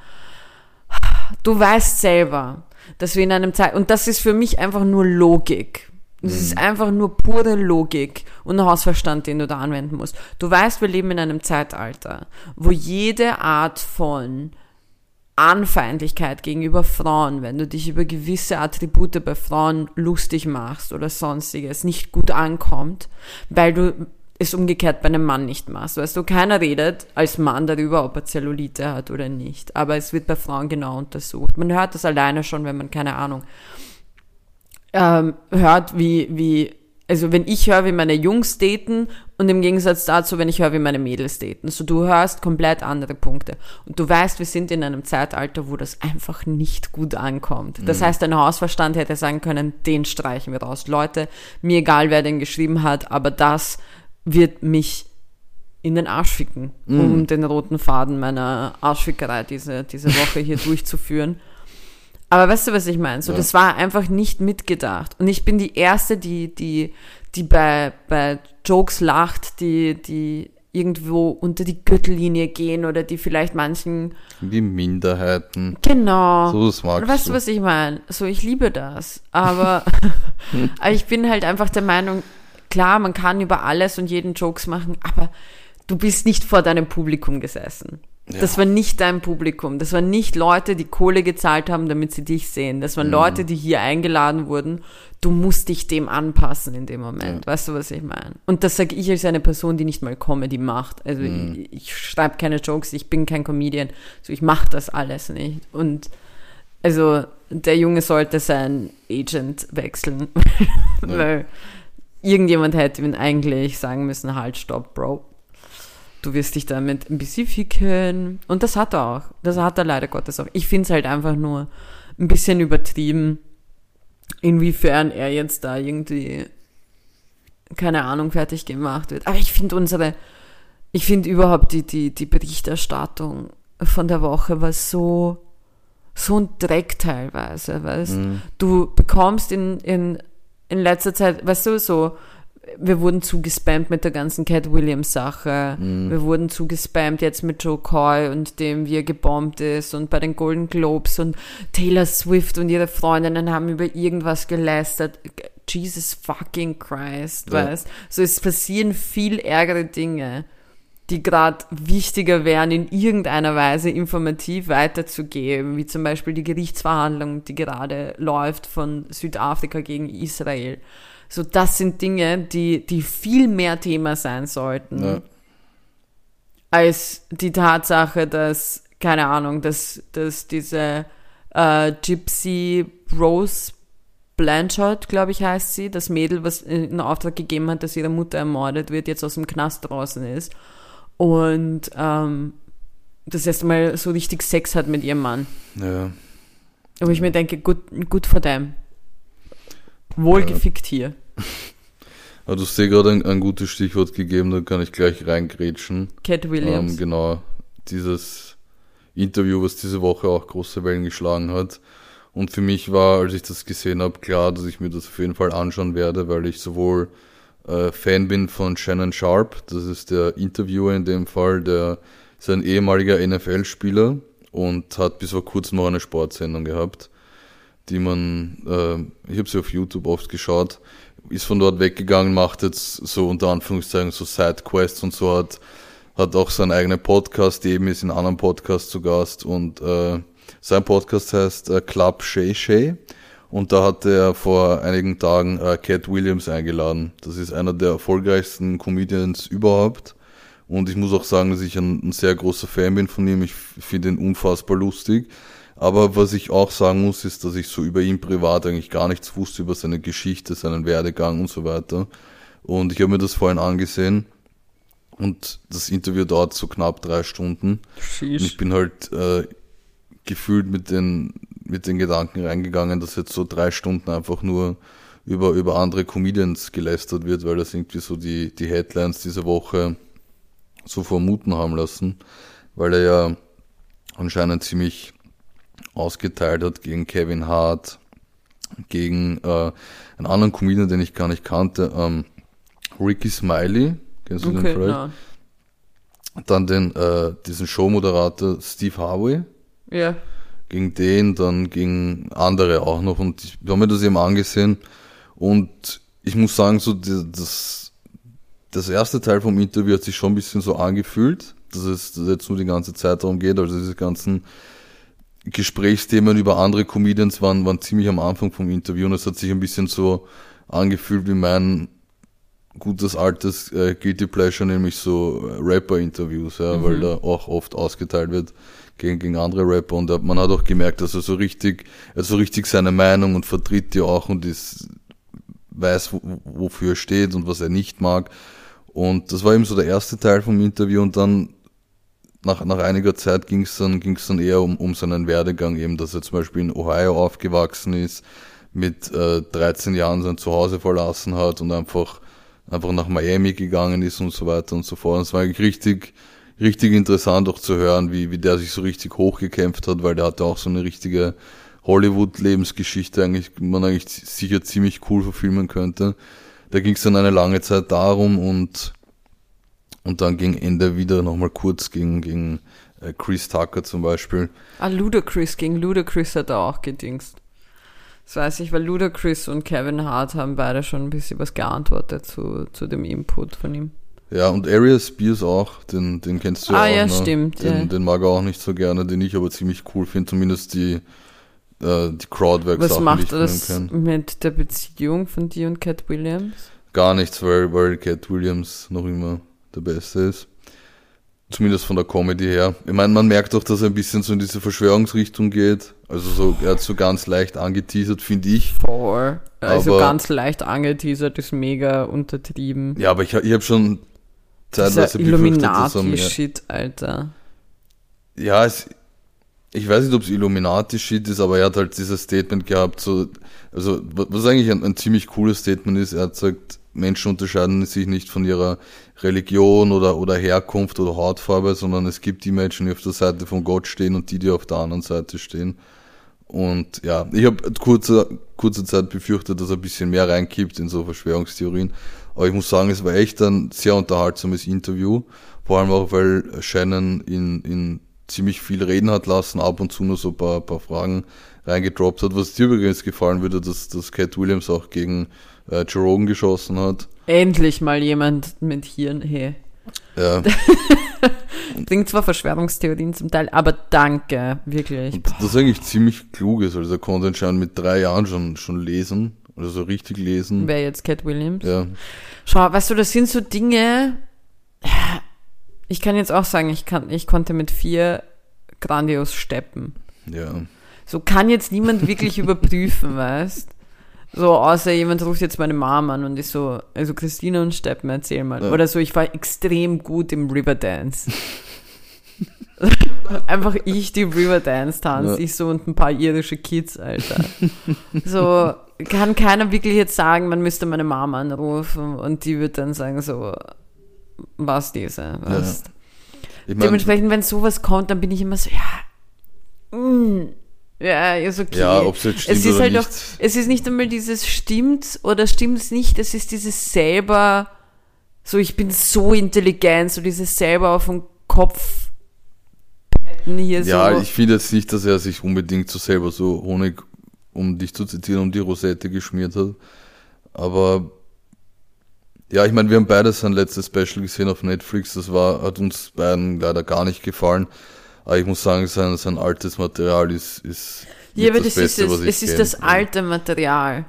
Du weißt selber, dass wir in einem Zeit, und das ist für mich einfach nur Logik. Das mhm. ist einfach nur pure Logik und Hausverstand, den du da anwenden musst. Du weißt, wir leben in einem Zeitalter, wo jede Art von Anfeindlichkeit gegenüber Frauen, wenn du dich über gewisse Attribute bei Frauen lustig machst oder sonstiges, nicht gut ankommt, weil du es umgekehrt bei einem Mann nicht machst. Weißt du, keiner redet als Mann darüber, ob er Zellulite hat oder nicht. Aber es wird bei Frauen genau untersucht. Man hört das alleine schon, wenn man, keine Ahnung, ähm, hört, wie, wie, also wenn ich höre, wie meine Jungs daten und im Gegensatz dazu, wenn ich höre, wie meine Mädels daten. So, du hörst komplett andere Punkte. Und du weißt, wir sind in einem Zeitalter, wo das einfach nicht gut ankommt. Das mhm. heißt, dein Hausverstand hätte sagen können, den streichen wir raus. Leute, mir egal, wer den geschrieben hat, aber das wird mich in den Arsch ficken, mm. um den roten Faden meiner Arschfickerei diese, diese Woche hier durchzuführen. Aber weißt du, was ich meine? So, ja. das war einfach nicht mitgedacht. Und ich bin die Erste, die, die, die bei, bei Jokes lacht, die, die irgendwo unter die Gürtellinie gehen oder die vielleicht manchen. Wie Minderheiten. Genau. So das magst weißt du, was ich meine? So, ich liebe das. Aber, aber ich bin halt einfach der Meinung, klar, man kann über alles und jeden Jokes machen, aber du bist nicht vor deinem Publikum gesessen. Ja. Das war nicht dein Publikum. Das waren nicht Leute, die Kohle gezahlt haben, damit sie dich sehen. Das waren mhm. Leute, die hier eingeladen wurden. Du musst dich dem anpassen in dem Moment. Ja. Weißt du, was ich meine? Und das sage ich als eine Person, die nicht mal Comedy macht. Also mhm. ich, ich schreibe keine Jokes, ich bin kein Comedian. So ich mache das alles nicht. Und also der Junge sollte seinen Agent wechseln. Ja. Weil irgendjemand hätte ihm eigentlich sagen müssen, halt, stopp, Bro. Du wirst dich damit ein bisschen ficken. Und das hat er auch. Das hat er leider Gottes auch. Ich finde es halt einfach nur ein bisschen übertrieben, inwiefern er jetzt da irgendwie, keine Ahnung, fertig gemacht wird. Aber ich finde unsere, ich finde überhaupt die, die, die Berichterstattung von der Woche war so, so ein Dreck teilweise, weißt mhm. du bekommst in, in in letzter Zeit, weißt du, so, wir wurden zugespammt mit der ganzen Cat Williams Sache. Mhm. Wir wurden zugespammt jetzt mit Joe Coy und dem, wie er gebombt ist und bei den Golden Globes und Taylor Swift und ihre Freundinnen haben über irgendwas gelästert. Jesus fucking Christ, ja. weißt? So, es passieren viel ärgere Dinge die gerade wichtiger wären, in irgendeiner Weise informativ weiterzugeben, wie zum Beispiel die Gerichtsverhandlung, die gerade läuft von Südafrika gegen Israel. So, das sind Dinge, die, die viel mehr Thema sein sollten. Ja. als die Tatsache, dass, keine Ahnung, dass, dass diese äh, Gypsy Rose Blanchard, glaube ich, heißt sie, das Mädel, was in Auftrag gegeben hat, dass ihre Mutter ermordet wird, jetzt aus dem Knast draußen ist und ähm, das erste Mal so richtig Sex hat mit ihrem Mann. Ja. Wo ich mir denke, gut, gut for them. Wohlgefickt hier. Aber du hast dir gerade ein, ein gutes Stichwort gegeben, da kann ich gleich reingrätschen. Cat Williams. Ähm, genau, dieses Interview, was diese Woche auch große Wellen geschlagen hat. Und für mich war, als ich das gesehen habe, klar, dass ich mir das auf jeden Fall anschauen werde, weil ich sowohl äh, Fan bin von Shannon Sharp, das ist der Interviewer in dem Fall, der ist ein ehemaliger NFL-Spieler und hat bis vor kurzem noch eine Sportsendung gehabt, die man, äh, ich habe sie auf YouTube oft geschaut, ist von dort weggegangen, macht jetzt so unter Anführungszeichen so Sidequests und so hat, hat auch seinen eigenen Podcast, eben ist in anderen Podcasts zu Gast und äh, sein Podcast heißt äh, Club Shay Shay und da hat er vor einigen Tagen äh, Cat Williams eingeladen. Das ist einer der erfolgreichsten Comedians überhaupt und ich muss auch sagen, dass ich ein, ein sehr großer Fan bin von ihm. Ich finde ihn unfassbar lustig. Aber was ich auch sagen muss, ist, dass ich so über ihn privat eigentlich gar nichts wusste, über seine Geschichte, seinen Werdegang und so weiter. Und ich habe mir das vorhin angesehen und das Interview dauert so knapp drei Stunden. Und ich bin halt äh, gefühlt mit den, mit den Gedanken reingegangen, dass jetzt so drei Stunden einfach nur über, über andere Comedians gelästert wird, weil das irgendwie so die, die Headlines dieser Woche so vermuten haben lassen, weil er ja anscheinend ziemlich ausgeteilt hat gegen Kevin Hart, gegen äh, einen anderen Comedian, den ich gar nicht kannte, ähm, Ricky Smiley, kennst du Okay, den vielleicht? na. Dann den, äh, diesen Showmoderator Steve Harvey, Ja. Gegen den, dann gegen andere auch noch. Und ich habe mir das eben angesehen. Und ich muss sagen, so das, das erste Teil vom Interview hat sich schon ein bisschen so angefühlt, dass es, jetzt nur die ganze Zeit darum geht, also diese ganzen Gesprächsthemen über andere Comedians waren, waren ziemlich am Anfang vom Interview. Und es hat sich ein bisschen so angefühlt wie mein gutes altes äh, Guilty Pleasure, nämlich so Rapper-Interviews, ja, weil da auch oft ausgeteilt wird gegen, gegen andere Rapper und man hat auch gemerkt, dass er so richtig, er so richtig seine Meinung und vertritt die auch und ist, weiß, wo, wofür er steht und was er nicht mag. Und das war eben so der erste Teil vom Interview und dann nach, nach einiger Zeit ging es dann, ging's dann eher um, um seinen Werdegang, eben, dass er zum Beispiel in Ohio aufgewachsen ist, mit äh, 13 Jahren sein Zuhause verlassen hat und einfach, einfach nach Miami gegangen ist und so weiter und so fort. Und es war eigentlich richtig, richtig interessant auch zu hören, wie, wie der sich so richtig hochgekämpft hat, weil der hatte auch so eine richtige Hollywood-Lebensgeschichte eigentlich, man eigentlich sicher ziemlich cool verfilmen könnte. Da ging es dann eine lange Zeit darum und und dann gegen Ende wieder nochmal kurz gegen, gegen äh, Chris Tucker zum Beispiel. Ah, Ludacris, gegen Ludacris hat er auch gedingst. Das weiß ich, weil Ludacris und Kevin Hart haben beide schon ein bisschen was geantwortet zu, zu dem Input von ihm. Ja, und Ariel Spears auch, den, den kennst du Ah, auch. ja, ne? stimmt, Den, ja. den mag er auch nicht so gerne, den ich aber ziemlich cool finde, zumindest die, äh, die Crowdwork-Sachen, Was macht das mit der Beziehung von dir und Cat Williams? Gar nichts, weil, weil Cat Williams noch immer der Beste ist. Zumindest von der Comedy her. Ich meine, man merkt doch, dass er ein bisschen so in diese Verschwörungsrichtung geht. Also so, er hat so ganz leicht angeteasert, finde ich. Voll. Also Aber- ganz leicht angeteasert, ist mega untertrieben. Ja, aber ich, ich habe schon zeitweise. Illuminati-Shit, Alter. Ja, es, ich weiß nicht, ob es Illuminati-Shit ist, aber er hat halt dieses Statement gehabt, so, also, wa- was eigentlich ein, ein ziemlich cooles Statement ist, er hat gesagt, Menschen unterscheiden sich nicht von ihrer Religion oder, oder Herkunft oder Hautfarbe, sondern es gibt die Menschen, die auf der Seite von Gott stehen und die, die auf der anderen Seite stehen. Und ja, ich habe kurze, kurze Zeit befürchtet, dass er ein bisschen mehr reinkippt in so Verschwörungstheorien. Aber ich muss sagen, es war echt ein sehr unterhaltsames Interview. Vor allem auch, weil Shannon in, in ziemlich viel reden hat lassen, ab und zu nur so ein paar, paar Fragen reingedroppt hat. Was dir übrigens gefallen würde, dass, dass Cat Williams auch gegen äh, Joe Rogan geschossen hat. Endlich mal jemand mit Hirn, hey. Ja, Klingt zwar Verschwörungstheorien zum Teil, aber danke, wirklich. und das ist eigentlich ziemlich klug ist. Also er konnte anscheinend mit drei Jahren schon, schon lesen. Oder so richtig lesen. Wer jetzt Cat Williams? Ja, Schau, weißt du, das sind so Dinge. Ich kann jetzt auch sagen, ich, kann, ich konnte mit vier grandios steppen. Ja. So kann jetzt niemand wirklich überprüfen, weißt So, außer jemand ruft jetzt meine Mom an und ist so, also Christina und Steppen, erzähl mal. Ja. Oder so, ich war extrem gut im Riverdance. Einfach ich, die Riverdance tanzt, Ja. ich so und ein paar irische Kids, Alter. So, kann keiner wirklich jetzt sagen, man müsste meine Mom anrufen und die wird dann sagen so, was diese, was. Ich meine, Dementsprechend, wenn sowas kommt, dann bin ich immer so, ja, mm, ja, ist okay. ja, ob es jetzt stimmt es ist oder halt nicht. auch, es ist nicht einmal dieses stimmt oder stimmt's nicht, es ist dieses selber, so ich bin so intelligent, so dieses selber auf den Kopf ja, so. ich finde jetzt nicht, dass er sich unbedingt so selber so Honig, um dich zu zitieren, um die Rosette geschmiert hat. Aber ja, ich meine, wir haben beide sein letztes Special gesehen auf Netflix. Das war, hat uns beiden leider gar nicht gefallen. Aber ich muss sagen, sein, sein altes Material ist, ist ja, aber das, ist es, was ich es ist kenn. das alte Material.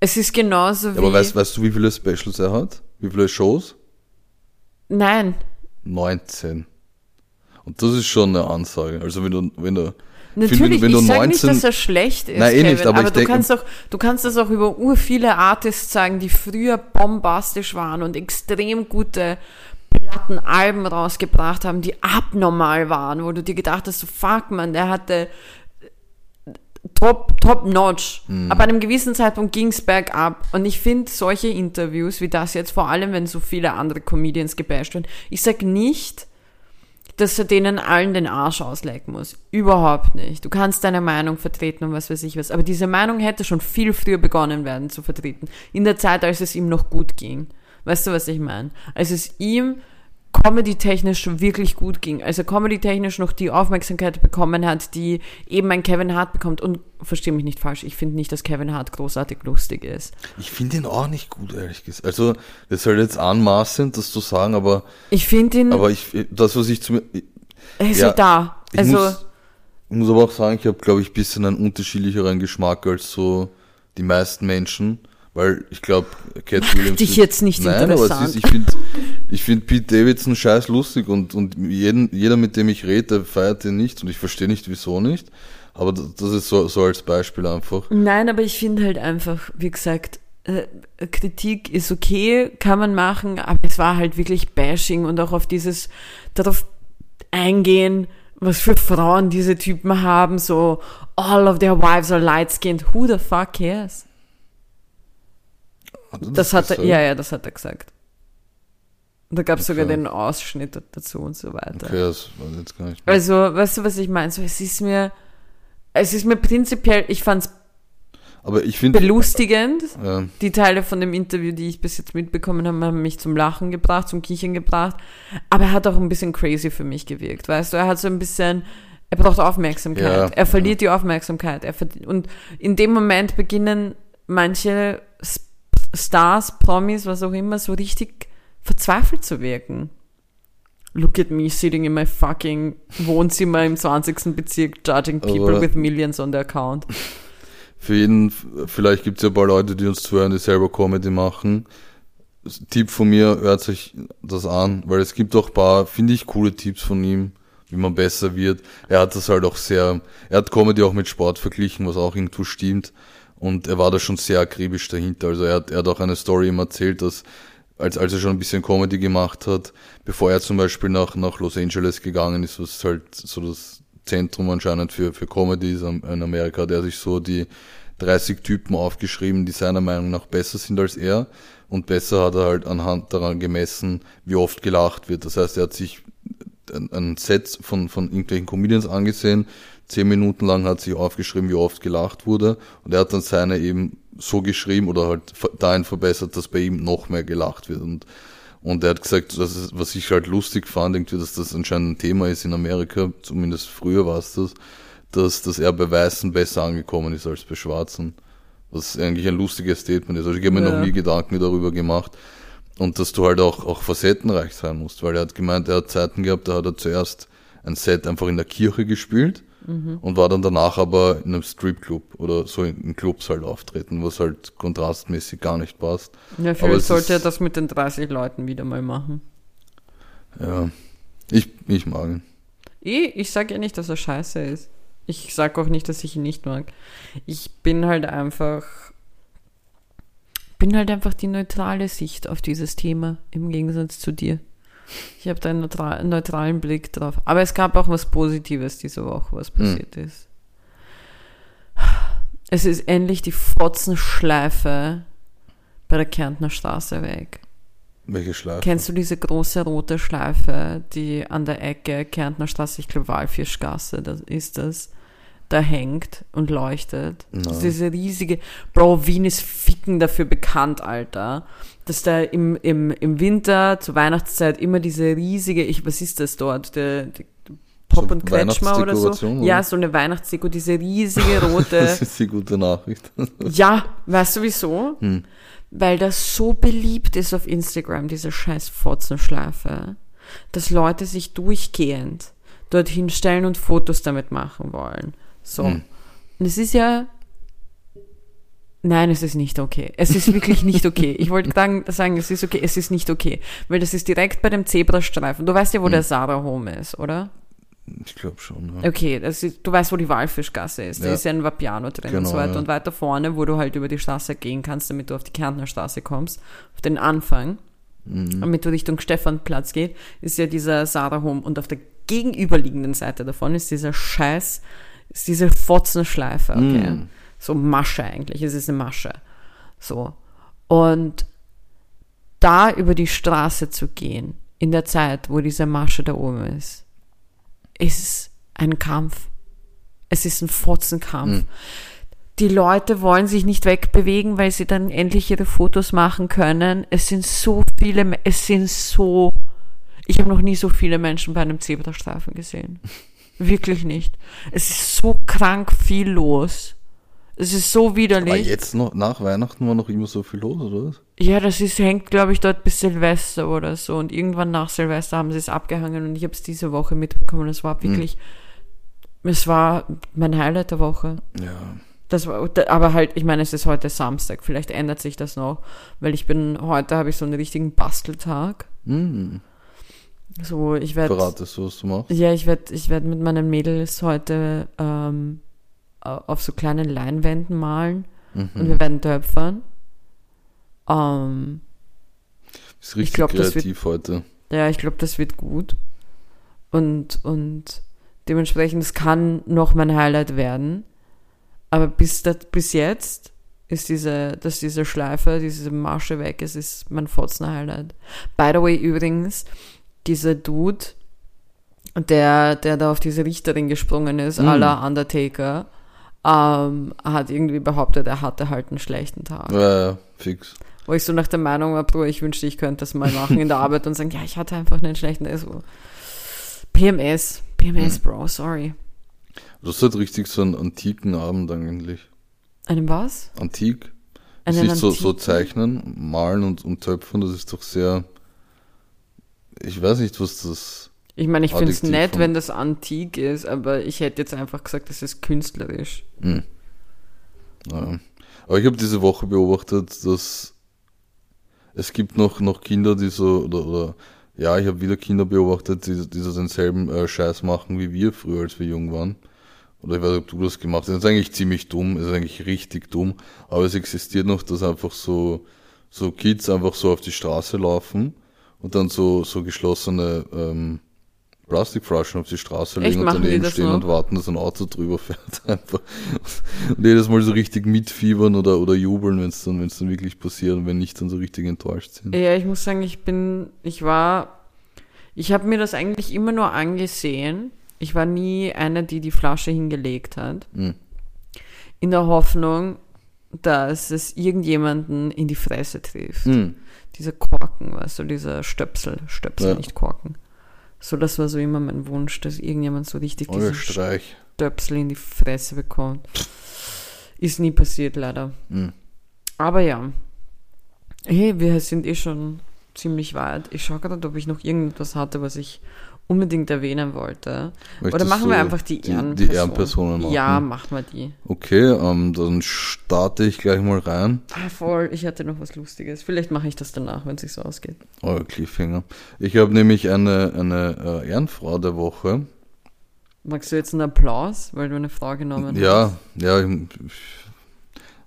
Es ist genauso wie, Ja, aber weißt, weißt du, wie viele Specials er hat? Wie viele Shows? nein, 19. Und das ist schon eine Ansage. Also wenn du, wenn du, Natürlich, wenn du ich sage nicht, 19 dass er schlecht ist, Nein, eh Kevin, nicht, aber aber du denk- kannst auch, du kannst das auch über ur viele Artists sagen, die früher bombastisch waren und extrem gute Platten, Alben rausgebracht haben, die abnormal waren, wo du dir gedacht hast, so fuck man, der hatte top, top notch. Hm. Aber an einem gewissen Zeitpunkt ging's bergab. Und ich finde solche Interviews wie das jetzt, vor allem wenn so viele andere Comedians gebasht werden, ich sag nicht, dass er denen allen den Arsch auslecken muss. Überhaupt nicht. Du kannst deine Meinung vertreten und was weiß ich was. Aber diese Meinung hätte schon viel früher begonnen werden zu vertreten. In der Zeit, als es ihm noch gut ging. Weißt du, was ich meine? Als es ihm comedy-technisch wirklich gut ging. Als er comedy-technisch noch die Aufmerksamkeit bekommen hat, die eben ein Kevin Hart bekommt. Und verstehe mich nicht falsch, ich finde nicht, dass Kevin Hart großartig lustig ist. ich finde ihn auch nicht gut, ehrlich gesagt. Also, das halt jetzt anmaßend, das zu sagen, aber, Ich finde ihn, aber ich, das, was ich zu mir, ich er ist ja, da. ich Also, muss, ich muss aber auch sagen, ich habe, glaube ich, ein bisschen einen unterschiedlicheren Geschmack als so die meisten Menschen, weil ich glaube, Cat Williams. dich ist- jetzt nicht Nein, aber es interessant. ist, ich finde, ich finde Pete Davidson scheiß lustig und, und jeden, jeder, mit dem ich rede, der feiert ihn nicht und ich verstehe nicht, wieso nicht. Aber das, das ist so, so als Beispiel einfach. Nein, aber ich finde halt einfach, wie gesagt, äh, Kritik ist okay, kann man machen, aber es war halt wirklich Bashing und auch auf dieses, darauf eingehen, was für Frauen diese Typen haben, so, all of their wives are light skinned, who the fuck cares? Er Das hat er, ja, ja, das hat er gesagt. Da gab es sogar Okay. den Ausschnitt dazu und so weiter. Okay, das weiß ich jetzt gar nicht mehr. Also, weißt du, was ich meine? So, es ist mir, es ist mir prinzipiell, ich fand's Aber ich finde, belustigend, ja, Die Teile von dem Interview, die ich bis jetzt mitbekommen habe, haben mich zum Lachen gebracht, zum Kichern gebracht. Aber er hat auch ein bisschen crazy für mich gewirkt, weißt du? Er hat so ein bisschen, er braucht Aufmerksamkeit. Ja, er verliert die Aufmerksamkeit. Er und in dem Moment beginnen manche Stars, Promis, was auch immer, so richtig verzweifelt zu wirken. Look at me sitting in my fucking Wohnzimmer im 20. Bezirk, judging people Aber- with millions on their account. für jeden, vielleicht gibt es ja ein paar Leute, die uns zuhören, die selber Comedy machen. Tipp von mir, hört sich das an, weil es gibt auch ein paar, finde ich, coole Tipps von ihm, wie man besser wird. Er hat das halt auch sehr, er hat Comedy auch mit Sport verglichen, was auch irgendwo stimmt. Und er war da schon sehr akribisch dahinter. Also er hat, er hat auch eine Story ihm erzählt, dass als, als er schon ein bisschen Comedy gemacht hat, bevor er zum Beispiel nach, nach Los Angeles gegangen ist, was halt so das Zentrum anscheinend für, für Comedy ist in Amerika, der sich so die 30 Typen aufgeschrieben, die seiner Meinung nach besser sind als er. Und besser hat er halt anhand daran gemessen, wie oft gelacht wird. Das heißt, er hat sich ein, ein Set von, von irgendwelchen Comedians angesehen, zehn Minuten lang hat sich aufgeschrieben, wie oft gelacht wurde. Und er hat dann seine eben so geschrieben oder halt dahin verbessert, dass bei ihm noch mehr gelacht wird. Und, und er hat gesagt, das ist, was ich halt lustig fand, irgendwie, dass das anscheinend ein Thema ist in Amerika, zumindest früher war es das, dass, dass er bei Weißen besser angekommen ist als bei Schwarzen. Was eigentlich ein lustiges Statement ist. Also ich habe mir Ja. noch nie Gedanken darüber gemacht. Und dass du halt auch, auch facettenreich sein musst, weil er hat gemeint, er hat Zeiten gehabt, da hat er zuerst ein Set einfach in der Kirche gespielt und war dann danach aber in einem Stripclub oder so in, Clubs halt auftreten, was halt kontrastmäßig gar nicht passt. Ja, vielleicht sollte er das mit den 30 Leuten wieder mal machen. Ja, Ich, ich mag ihn. Ich, ich sage ja nicht, dass er scheiße ist. Ich sage auch nicht, dass ich ihn nicht mag. Ich bin halt einfach. Bin halt einfach die neutrale Sicht auf dieses Thema im Gegensatz zu dir. Ich habe da einen neutral, neutralen Blick drauf. Aber es gab auch was Positives diese Woche, was passiert hm. ist. Es ist endlich die Fotzenschleife bei der Kärntner Straße weg. Welche Schleife? Kennst du diese große rote Schleife, die an der Ecke Kärntner Straße, ich glaube Walfischgasse, das ist das, da hängt und leuchtet? No. diese riesige, Bro, Wien ist ficken dafür bekannt, Alter. Dass da im, im, im Winter, zur Weihnachtszeit, immer diese riesige, ich, was ist das dort? Der, der Pop so und Kretschmer oder so. Oder? Ja, so eine Weihnachtsdeko, diese riesige rote. das ist die gute Nachricht. ja, weißt du wieso? Hm weil das so beliebt ist auf Instagram, diese scheiß Fotzenschleife, dass Leute sich durchgehend dorthin stellen und Fotos damit machen wollen. So. Mhm. Und es ist ja. Nein, es ist nicht okay. Es ist wirklich nicht okay. Ich wollte sagen, sagen, es ist okay, es ist nicht okay. Weil das ist direkt bei dem Zebrastreifen. Du weißt ja, wo mhm. der Sarah Home ist, oder? Ich glaube schon. Ja. Okay, das ist, du weißt, wo die Walfischgasse ist. Da ist ja ein Vapiano drin genau, und so weiter. Ja. Und weiter vorne, wo du halt über die Straße gehen kannst, damit du auf die Kärntner Straße kommst, auf den Anfang, mhm. damit du Richtung Stefanplatz geht, ist ja dieser Sarah Home. Und auf der gegenüberliegenden Seite davon ist dieser Scheiß, ist diese Fotzenschleife, okay? Mhm. So Masche eigentlich. Es ist eine Masche. So. Und da über die Straße zu gehen, in der Zeit, wo diese Masche da oben ist, ist ein Kampf. Es ist ein Fotzenkampf. Mhm. Die Leute wollen sich nicht wegbewegen, weil sie dann endlich ihre Fotos machen können. Es sind so viele, es sind so, ich habe noch nie so viele Menschen bei einem Zebrastreifen gesehen. Wirklich nicht. Es ist so krank viel los. Es ist so widerlich. Aber jetzt noch, nach Weihnachten war noch immer so viel los, oder was? Ja, das ist, hängt, glaube ich, dort bis Silvester oder so. Und irgendwann nach Silvester haben sie es abgehangen und ich habe es diese Woche mitbekommen. Es war hm. wirklich, hm. es war mein Highlight der Woche. Ja. Das war, aber halt, ich meine, es ist heute Samstag. Vielleicht ändert sich das noch, weil ich bin, heute habe ich so einen richtigen Basteltag. Hm. So, ich werde. Verratest du, was du machst? Ja, ich werde, ich werde mit meinen Mädels heute ähm, auf so kleinen Leinwänden malen mhm. und wir werden töpfern. Ähm, ist richtig glaub, kreativ wird, heute. Ja, ich glaube, das wird gut. Und, und dementsprechend, es kann noch mein Highlight werden. Aber bis, das, bis jetzt ist diese, dass diese Schleife, diese Marsche weg ist, ist mein Fotzner Highlight. By the way, übrigens, dieser Dude, der, der da auf diese Richterin gesprungen ist, mm. à la Undertaker, ähm, hat irgendwie behauptet, er hatte halt einen schlechten Tag. Ja, ja, fix. Wo ich so nach der Meinung war, Bro, ich wünschte, ich könnte das mal machen in der Arbeit und sagen, ja, ich hatte einfach einen schlechten Tag. So. PMS, PMS, mhm. Bro, sorry. Du hast halt richtig so einen antiken Abend eigentlich. Einen was? Antik. Einen Sich so, so zeichnen, malen und, und töpfen, das ist doch sehr. Ich weiß nicht, was das ich meine, ich finde es nett, wenn das antik ist, aber ich hätte jetzt einfach gesagt, das ist künstlerisch. Hm. Ja. Aber ich habe diese Woche beobachtet, dass es gibt noch, noch Kinder, die so, oder, oder ja, ich habe wieder Kinder beobachtet, die, die so denselben äh, Scheiß machen wie wir früher, als wir jung waren. Oder ich weiß nicht, ob du das gemacht hast. Das ist eigentlich ziemlich dumm, es ist eigentlich richtig dumm, aber es existiert noch, dass einfach so, so Kids einfach so auf die Straße laufen und dann so, so geschlossene ähm, Plastikflaschen auf die Straße legen und daneben stehen noch? und warten, dass ein Auto drüber fährt. Einfach. Und jedes Mal so richtig mitfiebern oder, oder jubeln, wenn es dann, wenn's dann wirklich passiert und wenn nicht, dann so richtig enttäuscht sind. Ja, ich muss sagen, ich bin, ich war, ich habe mir das eigentlich immer nur angesehen. Ich war nie einer, die die Flasche hingelegt hat. Mhm. In der Hoffnung, dass es irgendjemanden in die Fresse trifft. Mhm. Dieser Korken, weißt du, dieser Stöpsel, Stöpsel, ja. nicht Korken. So, das war so immer mein Wunsch, dass irgendjemand so richtig diesen Streich. Stöpsel in die Fresse bekommt. Ist nie passiert, leider. Mhm. Aber ja. Hey, wir sind eh schon ziemlich weit. Ich schaue gerade, ob ich noch irgendetwas hatte, was ich unbedingt erwähnen wollte. Oder Möchtest machen du wir einfach die die- Ehrenpersonen? die Ehrenpersonen machen? Ja, machen wir die. Okay, ähm, dann starte ich gleich mal rein. Ah, voll, ich hatte noch was Lustiges. Vielleicht mache ich das danach, wenn es sich so ausgeht. Euer Cliffhanger. Ich habe nämlich eine, eine äh, Ehrenfrau der Woche. Magst du jetzt einen Applaus, weil du eine Frau genommen Ja, hast? ja, ich-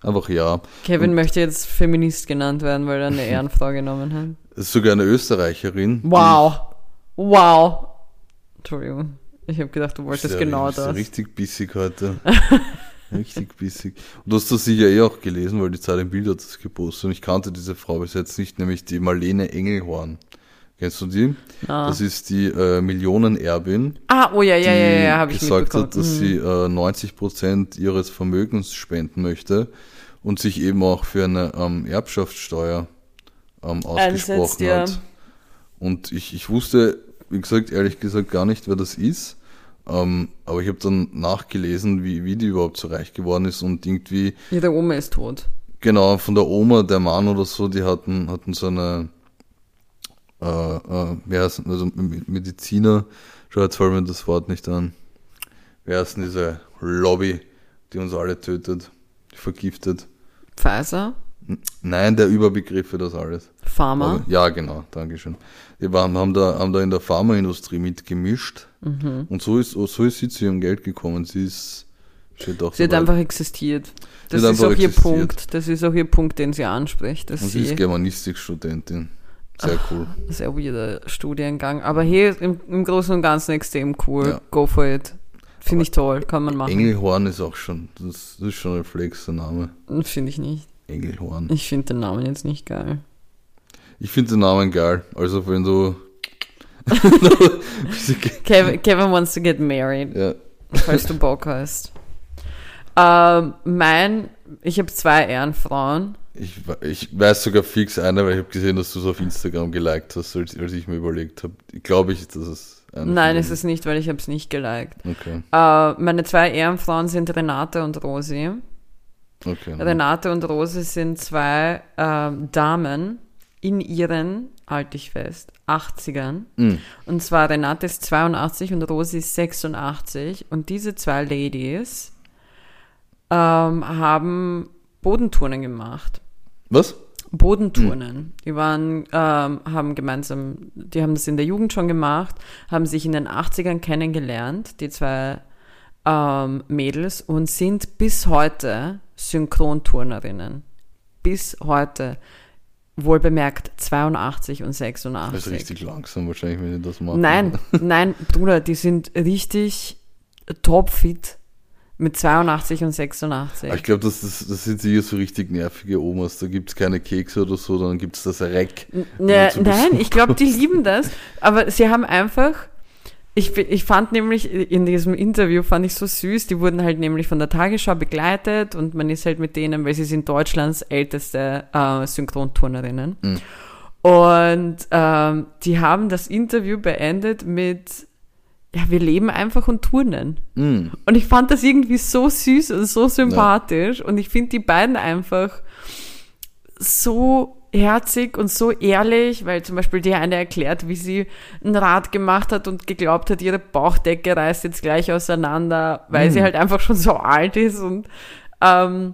einfach ja. Kevin möchte jetzt Feminist genannt werden, weil er eine Ehrenfrau genommen hat. Ist sogar eine Österreicherin. Wow. Wow. Entschuldigung. Ich habe gedacht, du wolltest ist ja, genau ist ja das. richtig bissig heute. richtig bissig. Und du hast das sicher eh auch gelesen, weil die Zeit im Bild hat das gepostet. Und ich kannte diese Frau bis jetzt nicht, nämlich die Marlene Engelhorn. Kennst du die? Ah. Das ist die äh, Millionenerbin, ah, oh ja, ja, ja, ja, habe ich gesagt hat, dass Mhm. sie äh, 90 Prozent ihres Vermögens spenden möchte und sich eben auch für eine ähm, Erbschaftssteuer ähm, ausgesprochen Einsetzt, ja. hat. Und ich, ich wusste, wie gesagt, ehrlich gesagt gar nicht, wer das ist. Ähm, aber ich habe dann nachgelesen, wie, wie die überhaupt so reich geworden ist und irgendwie, Ihre Oma ist tot. genau, von der Oma, der Mann oder so, die hatten, hatten so eine, äh, äh, wer ist, also Mediziner, schau jetzt fällt mir das Wort nicht an. Wer ist denn diese Lobby, die uns alle tötet, vergiftet? Pfizer, N- Nein, der Überbegriff für das alles. Pharma. Aber- Ja, genau, Dankeschön. Die waren, haben, da, haben da in der Pharmaindustrie mitgemischt Mhm. und so ist, so ist sie zu ihrem Geld gekommen. Sie ist, Sie hat dabei. einfach existiert. Das hat ist auch ihr existiert. Punkt. Das ist auch ihr Punkt, den sie anspricht. Dass und sie ist sie Germanistikstudentin. Sehr cool. sehr weirder Studiengang. Aber hier im, im Großen und Ganzen extrem cool. Ja. Go for it. Finde ich toll, kann man machen. Engelhorn ist auch schon, das, ist schon ein Flex, der Name. Finde ich nicht. Engelhorn. Ich finde den Namen jetzt nicht geil. Ich finde den Namen geil. Also wenn du. Kevin, Kevin wants to get married, ja, falls du Bock hast. Ähm, mein, ich habe zwei Ehrenfrauen. ich, ich weiß sogar fix eine, weil ich habe gesehen, dass du es auf Instagram geliked hast, als, als ich mir überlegt habe. Glaube ich, dass es eine Nein, von es ist nicht, weil ich habe es nicht geliked. Okay, Äh, meine zwei Ehrenfrauen sind Renate und Rosi. okay. Renate und Rosi sind zwei ähm, Damen in ihren, halte ich fest, 80ern. Mhm. Und zwar Renate ist 82 und Rosi ist 86. Und diese zwei Ladies ähm, haben Bodenturnen gemacht. Was? Bodenturnen. Die waren, ähm, haben gemeinsam, die haben das in der Jugend schon gemacht, haben sich in den 80ern kennengelernt, die zwei ähm, Mädels, und sind bis heute Synchronturnerinnen. Bis heute. Wohl bemerkt 82 und Das ist 86. richtig langsam wahrscheinlich, wenn ich das mache. Nein, nein, Bruder, die sind richtig topfit mit 82 und 86. Aber ich glaube, das, das, das sind sicher so richtig nervige Omas. Da gibt es keine Kekse oder so, dann gibt es das Reck. Ne, zu nein, ich glaube, die lieben das. Aber sie haben einfach. Ich, ich fand nämlich in diesem Interview fand ich so süß, die wurden halt nämlich von der Tagesschau begleitet und man ist halt mit denen, weil sie sind Deutschlands älteste äh, Synchronturnerinnen. Mhm. Und ähm, die haben das Interview beendet mit, ja, wir leben einfach und turnen. Mm. Und ich fand das irgendwie so süß und so sympathisch. Und ich finde die beiden einfach so herzig und so ehrlich, weil zum Beispiel die eine erklärt, wie sie ein Rad gemacht hat und geglaubt hat, ihre Bauchdecke reißt jetzt gleich auseinander, weil Mhm. sie halt einfach schon so alt ist und ähm,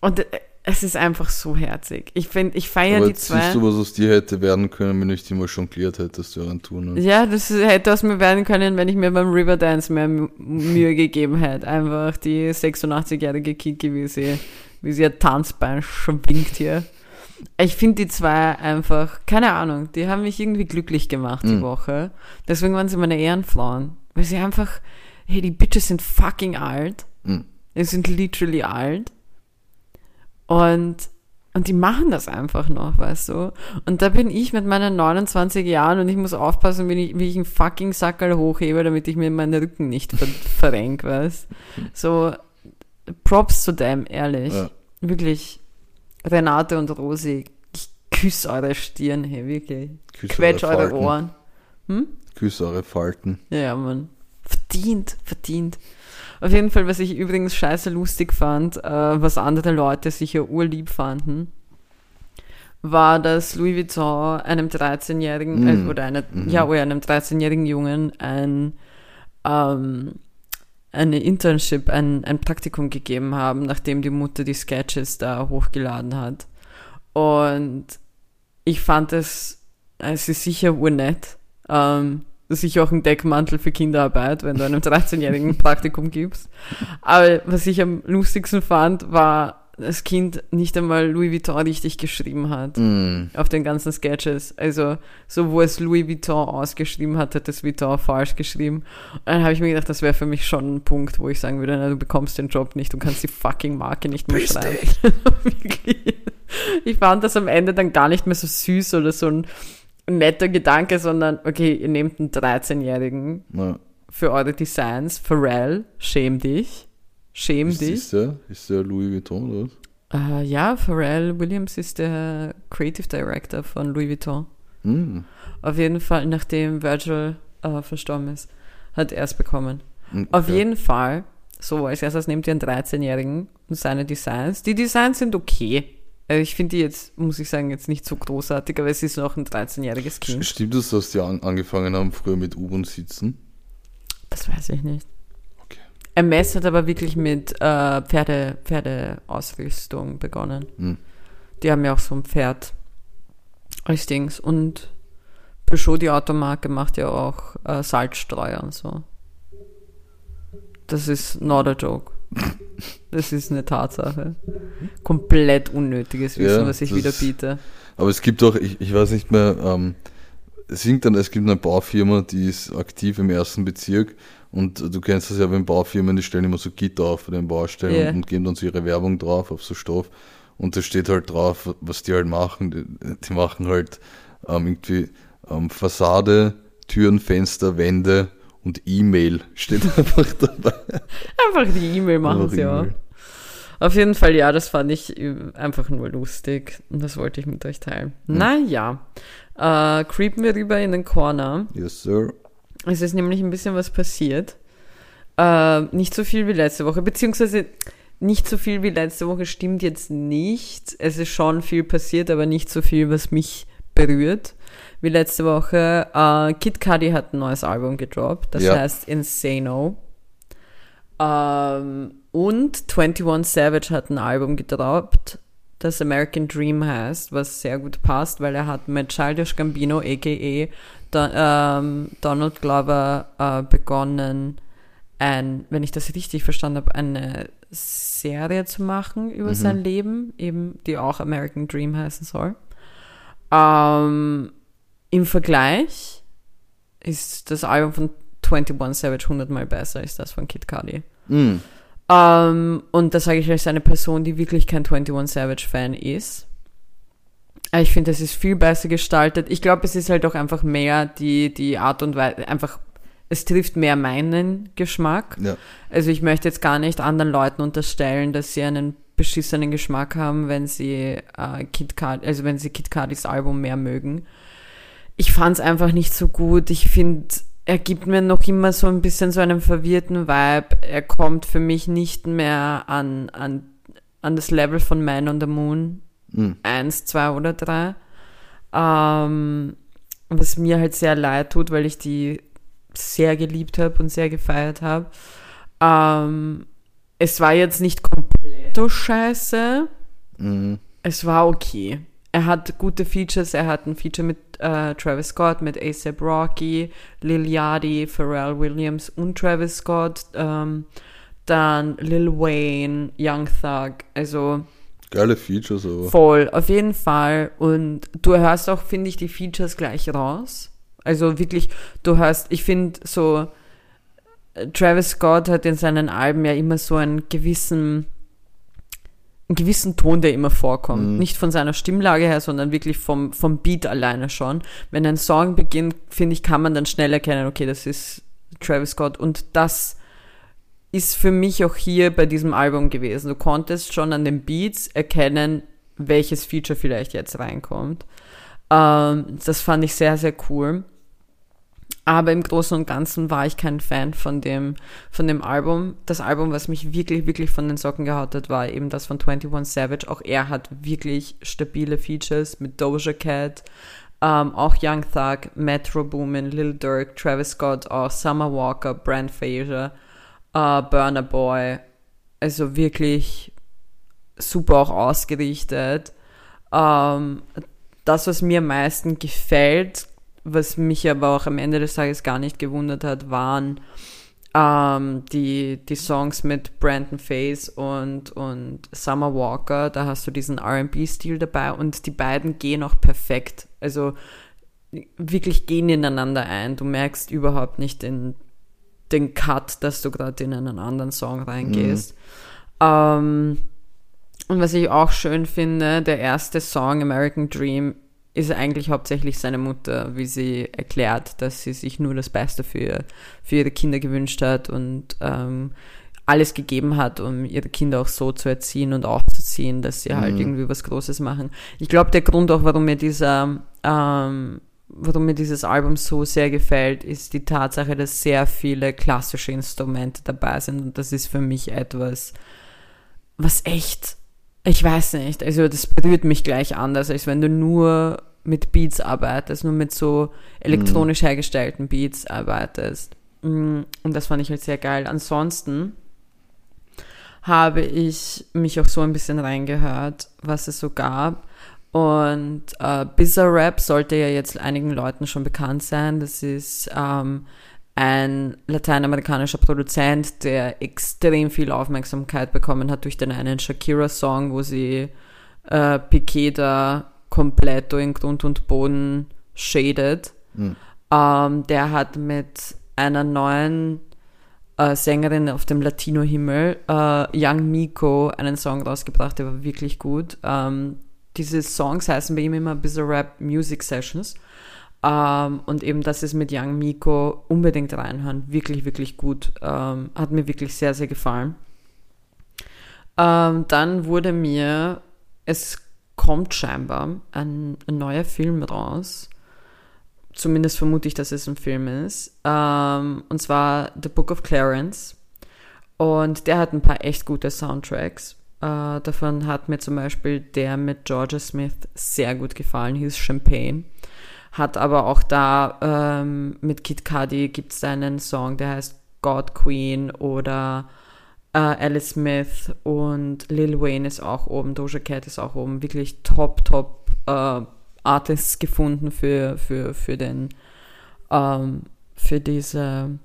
und äh, es ist einfach so herzig. Ich finde, ich feiere die zwei. siehst du, was aus dir hätte werden können, wenn du dich immer jongliert hättest während Touren. Ja, das hätte aus mir werden können, wenn ich mir beim Riverdance mehr Mü- Mühe gegeben hätte. Einfach die 86-jährige Kiki, wie sie, wie sie ihr Tanzbein schwingt hier. Ich finde die zwei einfach, keine Ahnung, die haben mich irgendwie glücklich gemacht die Mhm. Woche. Deswegen waren sie meine Ehrenfrauen. Weil sie einfach, hey, die Bitches sind fucking alt. Mhm. Die sind literally alt. Und, und die machen das einfach noch, weißt du? Und da bin ich mit meinen 29 Jahren und ich muss aufpassen, wie ich, wie ich einen fucking Sackerl hochhebe, damit ich mir meinen Rücken nicht ver verrenk, weißt So, Props zu dem, ehrlich. Ja. Wirklich, Renate und Rosi, ich küsse eure Stirn, hey, wirklich. Küsse Quetsch eure Falten. Ohren. Hm? Küsse eure Falten. Ja, ja, Mann. Verdient, verdient. Auf jeden Fall, was ich übrigens scheiße lustig fand, äh, was andere Leute sicher urlieb fanden, war, dass Louis Vuitton einem 13-jährigen, Mm. äh, oder eine, Mhm. ja, oder einem 13-jährigen Jungen ein, ähm, eine Internship, ein, ein Praktikum gegeben haben, nachdem die Mutter die Sketches da hochgeladen hat. Und ich fand es, es ist sicher urnett. Ähm, sicher auch ein Deckmantel für Kinderarbeit, wenn du einem 13-jährigen ein Praktikum gibst. Aber was ich am lustigsten fand, war, das Kind nicht einmal Louis Vuitton richtig geschrieben hat Mm. auf den ganzen Sketches. Also, so wo es Louis Vuitton ausgeschrieben hat, hat das Vuitton falsch geschrieben. Und dann habe ich mir gedacht, das wäre für mich schon ein Punkt, wo ich sagen würde, na, du bekommst den Job nicht, du kannst die fucking Marke nicht mehr Bist schreiben. Ich fand das am Ende dann gar nicht mehr so süß oder so ein netter Gedanke, sondern, okay, ihr nehmt einen 13-Jährigen Na, für eure Designs. Pharrell, schäm dich. Schäm ist, dich. ist, der, ist der Louis Vuitton oder was? Äh, ja, Pharrell Williams ist der Creative Director von Louis Vuitton. Mm. Auf jeden Fall, nachdem Virgil äh, verstorben ist, hat er es bekommen. Mm, Auf okay. jeden Fall, so als erstes nehmt ihr einen 13-Jährigen und seine Designs. Die Designs sind okay. Also ich finde die jetzt, muss ich sagen, jetzt nicht so großartig, aber es ist noch ein 13-jähriges Kind. Stimmt es, dass die an, angefangen haben, früher mit U-Bahn sitzen? Das weiß ich nicht. MS hat aber wirklich mit äh, Pferde, Pferdeausrüstung begonnen. Hm. Die haben ja auch so ein Pferd als Dings. Und Peugeot, die Automarke, macht ja auch äh, Salzstreuer und so. Das ist not a joke. Das ist eine Tatsache. Komplett unnötiges Wissen, Ja, was ich wieder biete. Aber es gibt auch, ich, ich weiß nicht mehr, ähm, es singt dann, es gibt eine Baufirma, die ist aktiv im ersten Bezirk und du kennst das ja, wenn Baufirmen, die stellen immer so Gitter auf für den Baustellen Ja. und, und geben dann so ihre Werbung drauf auf so Stoff und da steht halt drauf, was die halt machen. Die, die machen halt ähm, irgendwie ähm, Fassade, Türen, Fenster, Wände und E-Mail steht einfach dabei. Einfach die E-Mail machen sie auch. Auf jeden Fall, ja, das fand ich äh, einfach nur lustig. Und das wollte ich mit euch teilen. Naja, äh, creepen wir rüber in den Corner. Yes, sir. Es ist nämlich ein bisschen was passiert. Äh, nicht so viel wie letzte Woche, beziehungsweise nicht so viel wie letzte Woche stimmt jetzt nicht. Es ist schon viel passiert, aber nicht so viel, was mich berührt. Wie letzte Woche. Äh, Kid Cudi hat ein neues Album gedroppt, das Ja. heißt Insano. Ähm, und 21 Savage hat ein Album gedroppt, das American Dream heißt, was sehr gut passt, weil er hat mit Childish Gambino, a.k.a. Ähm, Donald Glover, äh, begonnen, ein, wenn ich das richtig verstanden habe, eine Serie zu machen über sein Leben, eben die auch American Dream heißen soll. Ähm, Im Vergleich ist das Album von 21 Savage hundertmal besser als das von Kid Cudi. Mm. Ähm, und das sage ich als eine Person, die wirklich kein 21 Savage Fan ist. Äh, Ich finde, es ist viel besser gestaltet. Ich glaube, es ist halt auch einfach mehr die, die Art und Weise, einfach, es trifft mehr meinen Geschmack. Ja. Also ich möchte jetzt gar nicht anderen Leuten unterstellen, dass sie einen beschissenen Geschmack haben, wenn sie äh, Kid Cudi, also wenn sie Kid Cudis Album mehr mögen. Ich fand es einfach nicht so gut. Ich finde, er gibt mir noch immer so ein bisschen so einen verwirrten Vibe. Er kommt für mich nicht mehr an, an, an das Level von Man on the Moon. Mm. Eins, zwei oder drei. Ähm, was mir halt sehr leid tut, weil ich die sehr geliebt habe und sehr gefeiert habe. Ähm, es war jetzt nicht komplett scheiße. Mm. Es war okay. Er hat gute Features. Er hat ein Feature mit äh, Travis Scott, mit ASAP Rocky, Lil Yachty, Pharrell Williams und Travis Scott. Ähm, dann Lil Wayne, Young Thug. Also Geile Features, aber. voll, auf jeden Fall. Und du hörst auch, finde ich, die Features gleich raus. Also wirklich, du hörst, ich finde so, äh, Travis Scott hat in seinen Alben ja immer so einen gewissen, einen gewissen Ton, der immer vorkommt. Nicht von seiner Stimmlage her, sondern wirklich vom, vom Beat alleine schon. Wenn ein Song beginnt, finde ich, kann man dann schnell erkennen, okay, das ist Travis Scott. Und das ist für mich auch hier bei diesem Album gewesen. Du konntest schon an den Beats erkennen, welches Feature vielleicht jetzt reinkommt. Ähm, das fand ich sehr, sehr cool. Aber im Großen und Ganzen war ich kein Fan von dem, von dem Album. Das Album, was mich wirklich, wirklich von den Socken gehaut hat, war eben das von 21 Savage. Auch er hat wirklich stabile Features mit Doja Cat, ähm, auch Young Thug, Metro Boomin, Lil Durk, Travis Scott, auch Summer Walker, Brand Fraser, äh, Burner Boy. Also wirklich super auch ausgerichtet. Ähm, das, was mir am meisten gefällt, was mich aber auch am Ende des Tages gar nicht gewundert hat, waren ähm, die, die Songs mit Brandon Face und, und Summer Walker. Da hast du diesen RB-Stil dabei und die beiden gehen auch perfekt. Also wirklich gehen ineinander ein. Du merkst überhaupt nicht den, den Cut, dass du gerade in einen anderen Song reingehst. Mhm. Ähm, und was ich auch schön finde, der erste Song, American Dream, ist eigentlich hauptsächlich seine Mutter, wie sie erklärt, dass sie sich nur das Beste für, für ihre Kinder gewünscht hat und ähm, alles gegeben hat, um ihre Kinder auch so zu erziehen und aufzuziehen, dass sie halt mhm. halt irgendwie was Großes machen. Ich glaube, der Grund auch, warum mir dieser, ähm, warum mir dieses Album so sehr gefällt, ist die Tatsache, dass sehr viele klassische Instrumente dabei sind und das ist für mich etwas, was echt ich weiß nicht, also das berührt mich gleich anders, als wenn du nur mit Beats arbeitest, nur mit so elektronisch hergestellten Beats arbeitest. Mm, und das fand ich halt sehr geil. Ansonsten habe ich mich auch so ein bisschen reingehört, was es so gab. Und äh, Bizarre Rap sollte ja jetzt einigen Leuten schon bekannt sein. Das ist ähm, ein lateinamerikanischer Produzent, der extrem viel Aufmerksamkeit bekommen hat durch den einen Shakira-Song, wo sie äh, Piquet da komplett in Grund und Boden shadet. Mhm. Ähm, der hat mit einer neuen äh, Sängerin auf dem Latino-Himmel, äh, Young Miko, einen Song rausgebracht, der war wirklich gut. Ähm, diese Songs heißen bei ihm immer Bizarre Rap Music Sessions. Ähm, und eben das ist mit Young Miko unbedingt reinhören. Wirklich, wirklich gut. Ähm, hat mir wirklich sehr, sehr gefallen. Ähm, dann wurde mir, es kommt scheinbar ein, ein, neuer Film raus. Zumindest vermute ich, dass es ein Film ist. Ähm, und zwar The Book of Clarence. Und der hat ein paar echt gute Soundtracks. Äh, davon hat mir zum Beispiel der mit Georgia Smith sehr gut gefallen, hieß Champagne hat aber auch da ähm, mit Kid Cudi gibt es einen Song, der heißt God Queen oder äh, Alice Smith und Lil Wayne ist auch oben, Doja Cat ist auch oben. Wirklich top, top äh, Artists gefunden für, für, für den ähm, für diese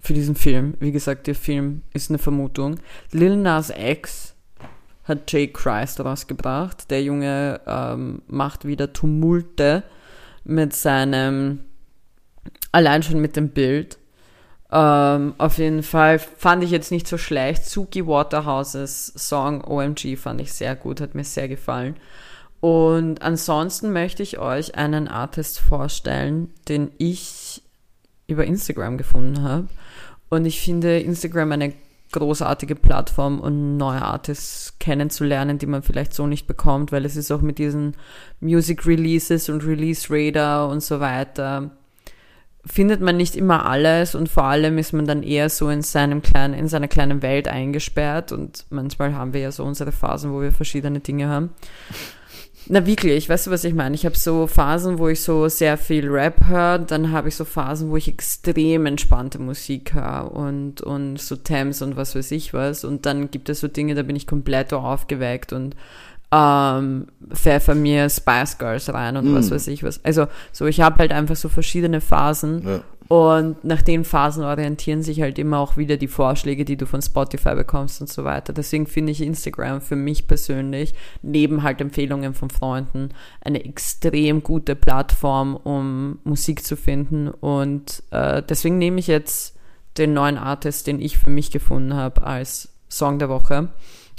für diesen Film. Wie gesagt, der Film ist eine Vermutung. Lil Nas X hat Jay Christ rausgebracht. Der Junge ähm, macht wieder Tumulte mit seinem, allein schon mit dem Bild. Ähm, auf jeden Fall fand ich jetzt nicht so schlecht. Suki Waterhouses Song OMG fand ich sehr gut, hat mir sehr gefallen. Und ansonsten möchte ich euch einen Artist vorstellen, den ich über Instagram gefunden habe. Und ich finde Instagram eine großartige Plattform, um neue Artists kennenzulernen, die man vielleicht so nicht bekommt, weil es ist auch mit diesen Music Releases und Release Radar und so weiter findet man nicht immer alles und vor allem ist man dann eher so in seinem kleinen, in seiner kleinen Welt eingesperrt und manchmal haben wir ja so unsere Phasen, wo wir verschiedene Dinge haben. Na wirklich, weißt du, was ich meine? Ich habe so Phasen, wo ich so sehr viel Rap höre, dann habe ich so Phasen, wo ich extrem entspannte Musik höre und, und so Thames und was weiß ich was. Und dann gibt es so Dinge, da bin ich komplett aufgeweckt und ähm, pfeffer mir Spice Girls rein und mm. was weiß ich was. Also so, ich habe halt einfach so verschiedene Phasen ja. Und nach den Phasen orientieren sich halt immer auch wieder die Vorschläge, die du von Spotify bekommst und so weiter. Deswegen finde ich Instagram für mich persönlich, neben halt Empfehlungen von Freunden, eine extrem gute Plattform, um Musik zu finden und äh, deswegen nehme ich jetzt den neuen Artist, den ich für mich gefunden habe, als Song der Woche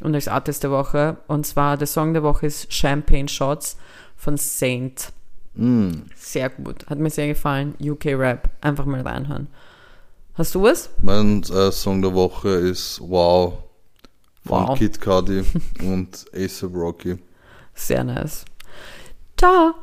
und als Artist der Woche. Und zwar der Song der Woche ist Champagne Shots von Saint. Mm. Sehr gut. Hat mir sehr gefallen. UK Rap. Einfach mal reinhören. Hast du was? Mein äh, Song der Woche ist Wow von wow. Kid Cudi und Ace Rocky. Sehr nice. Ciao.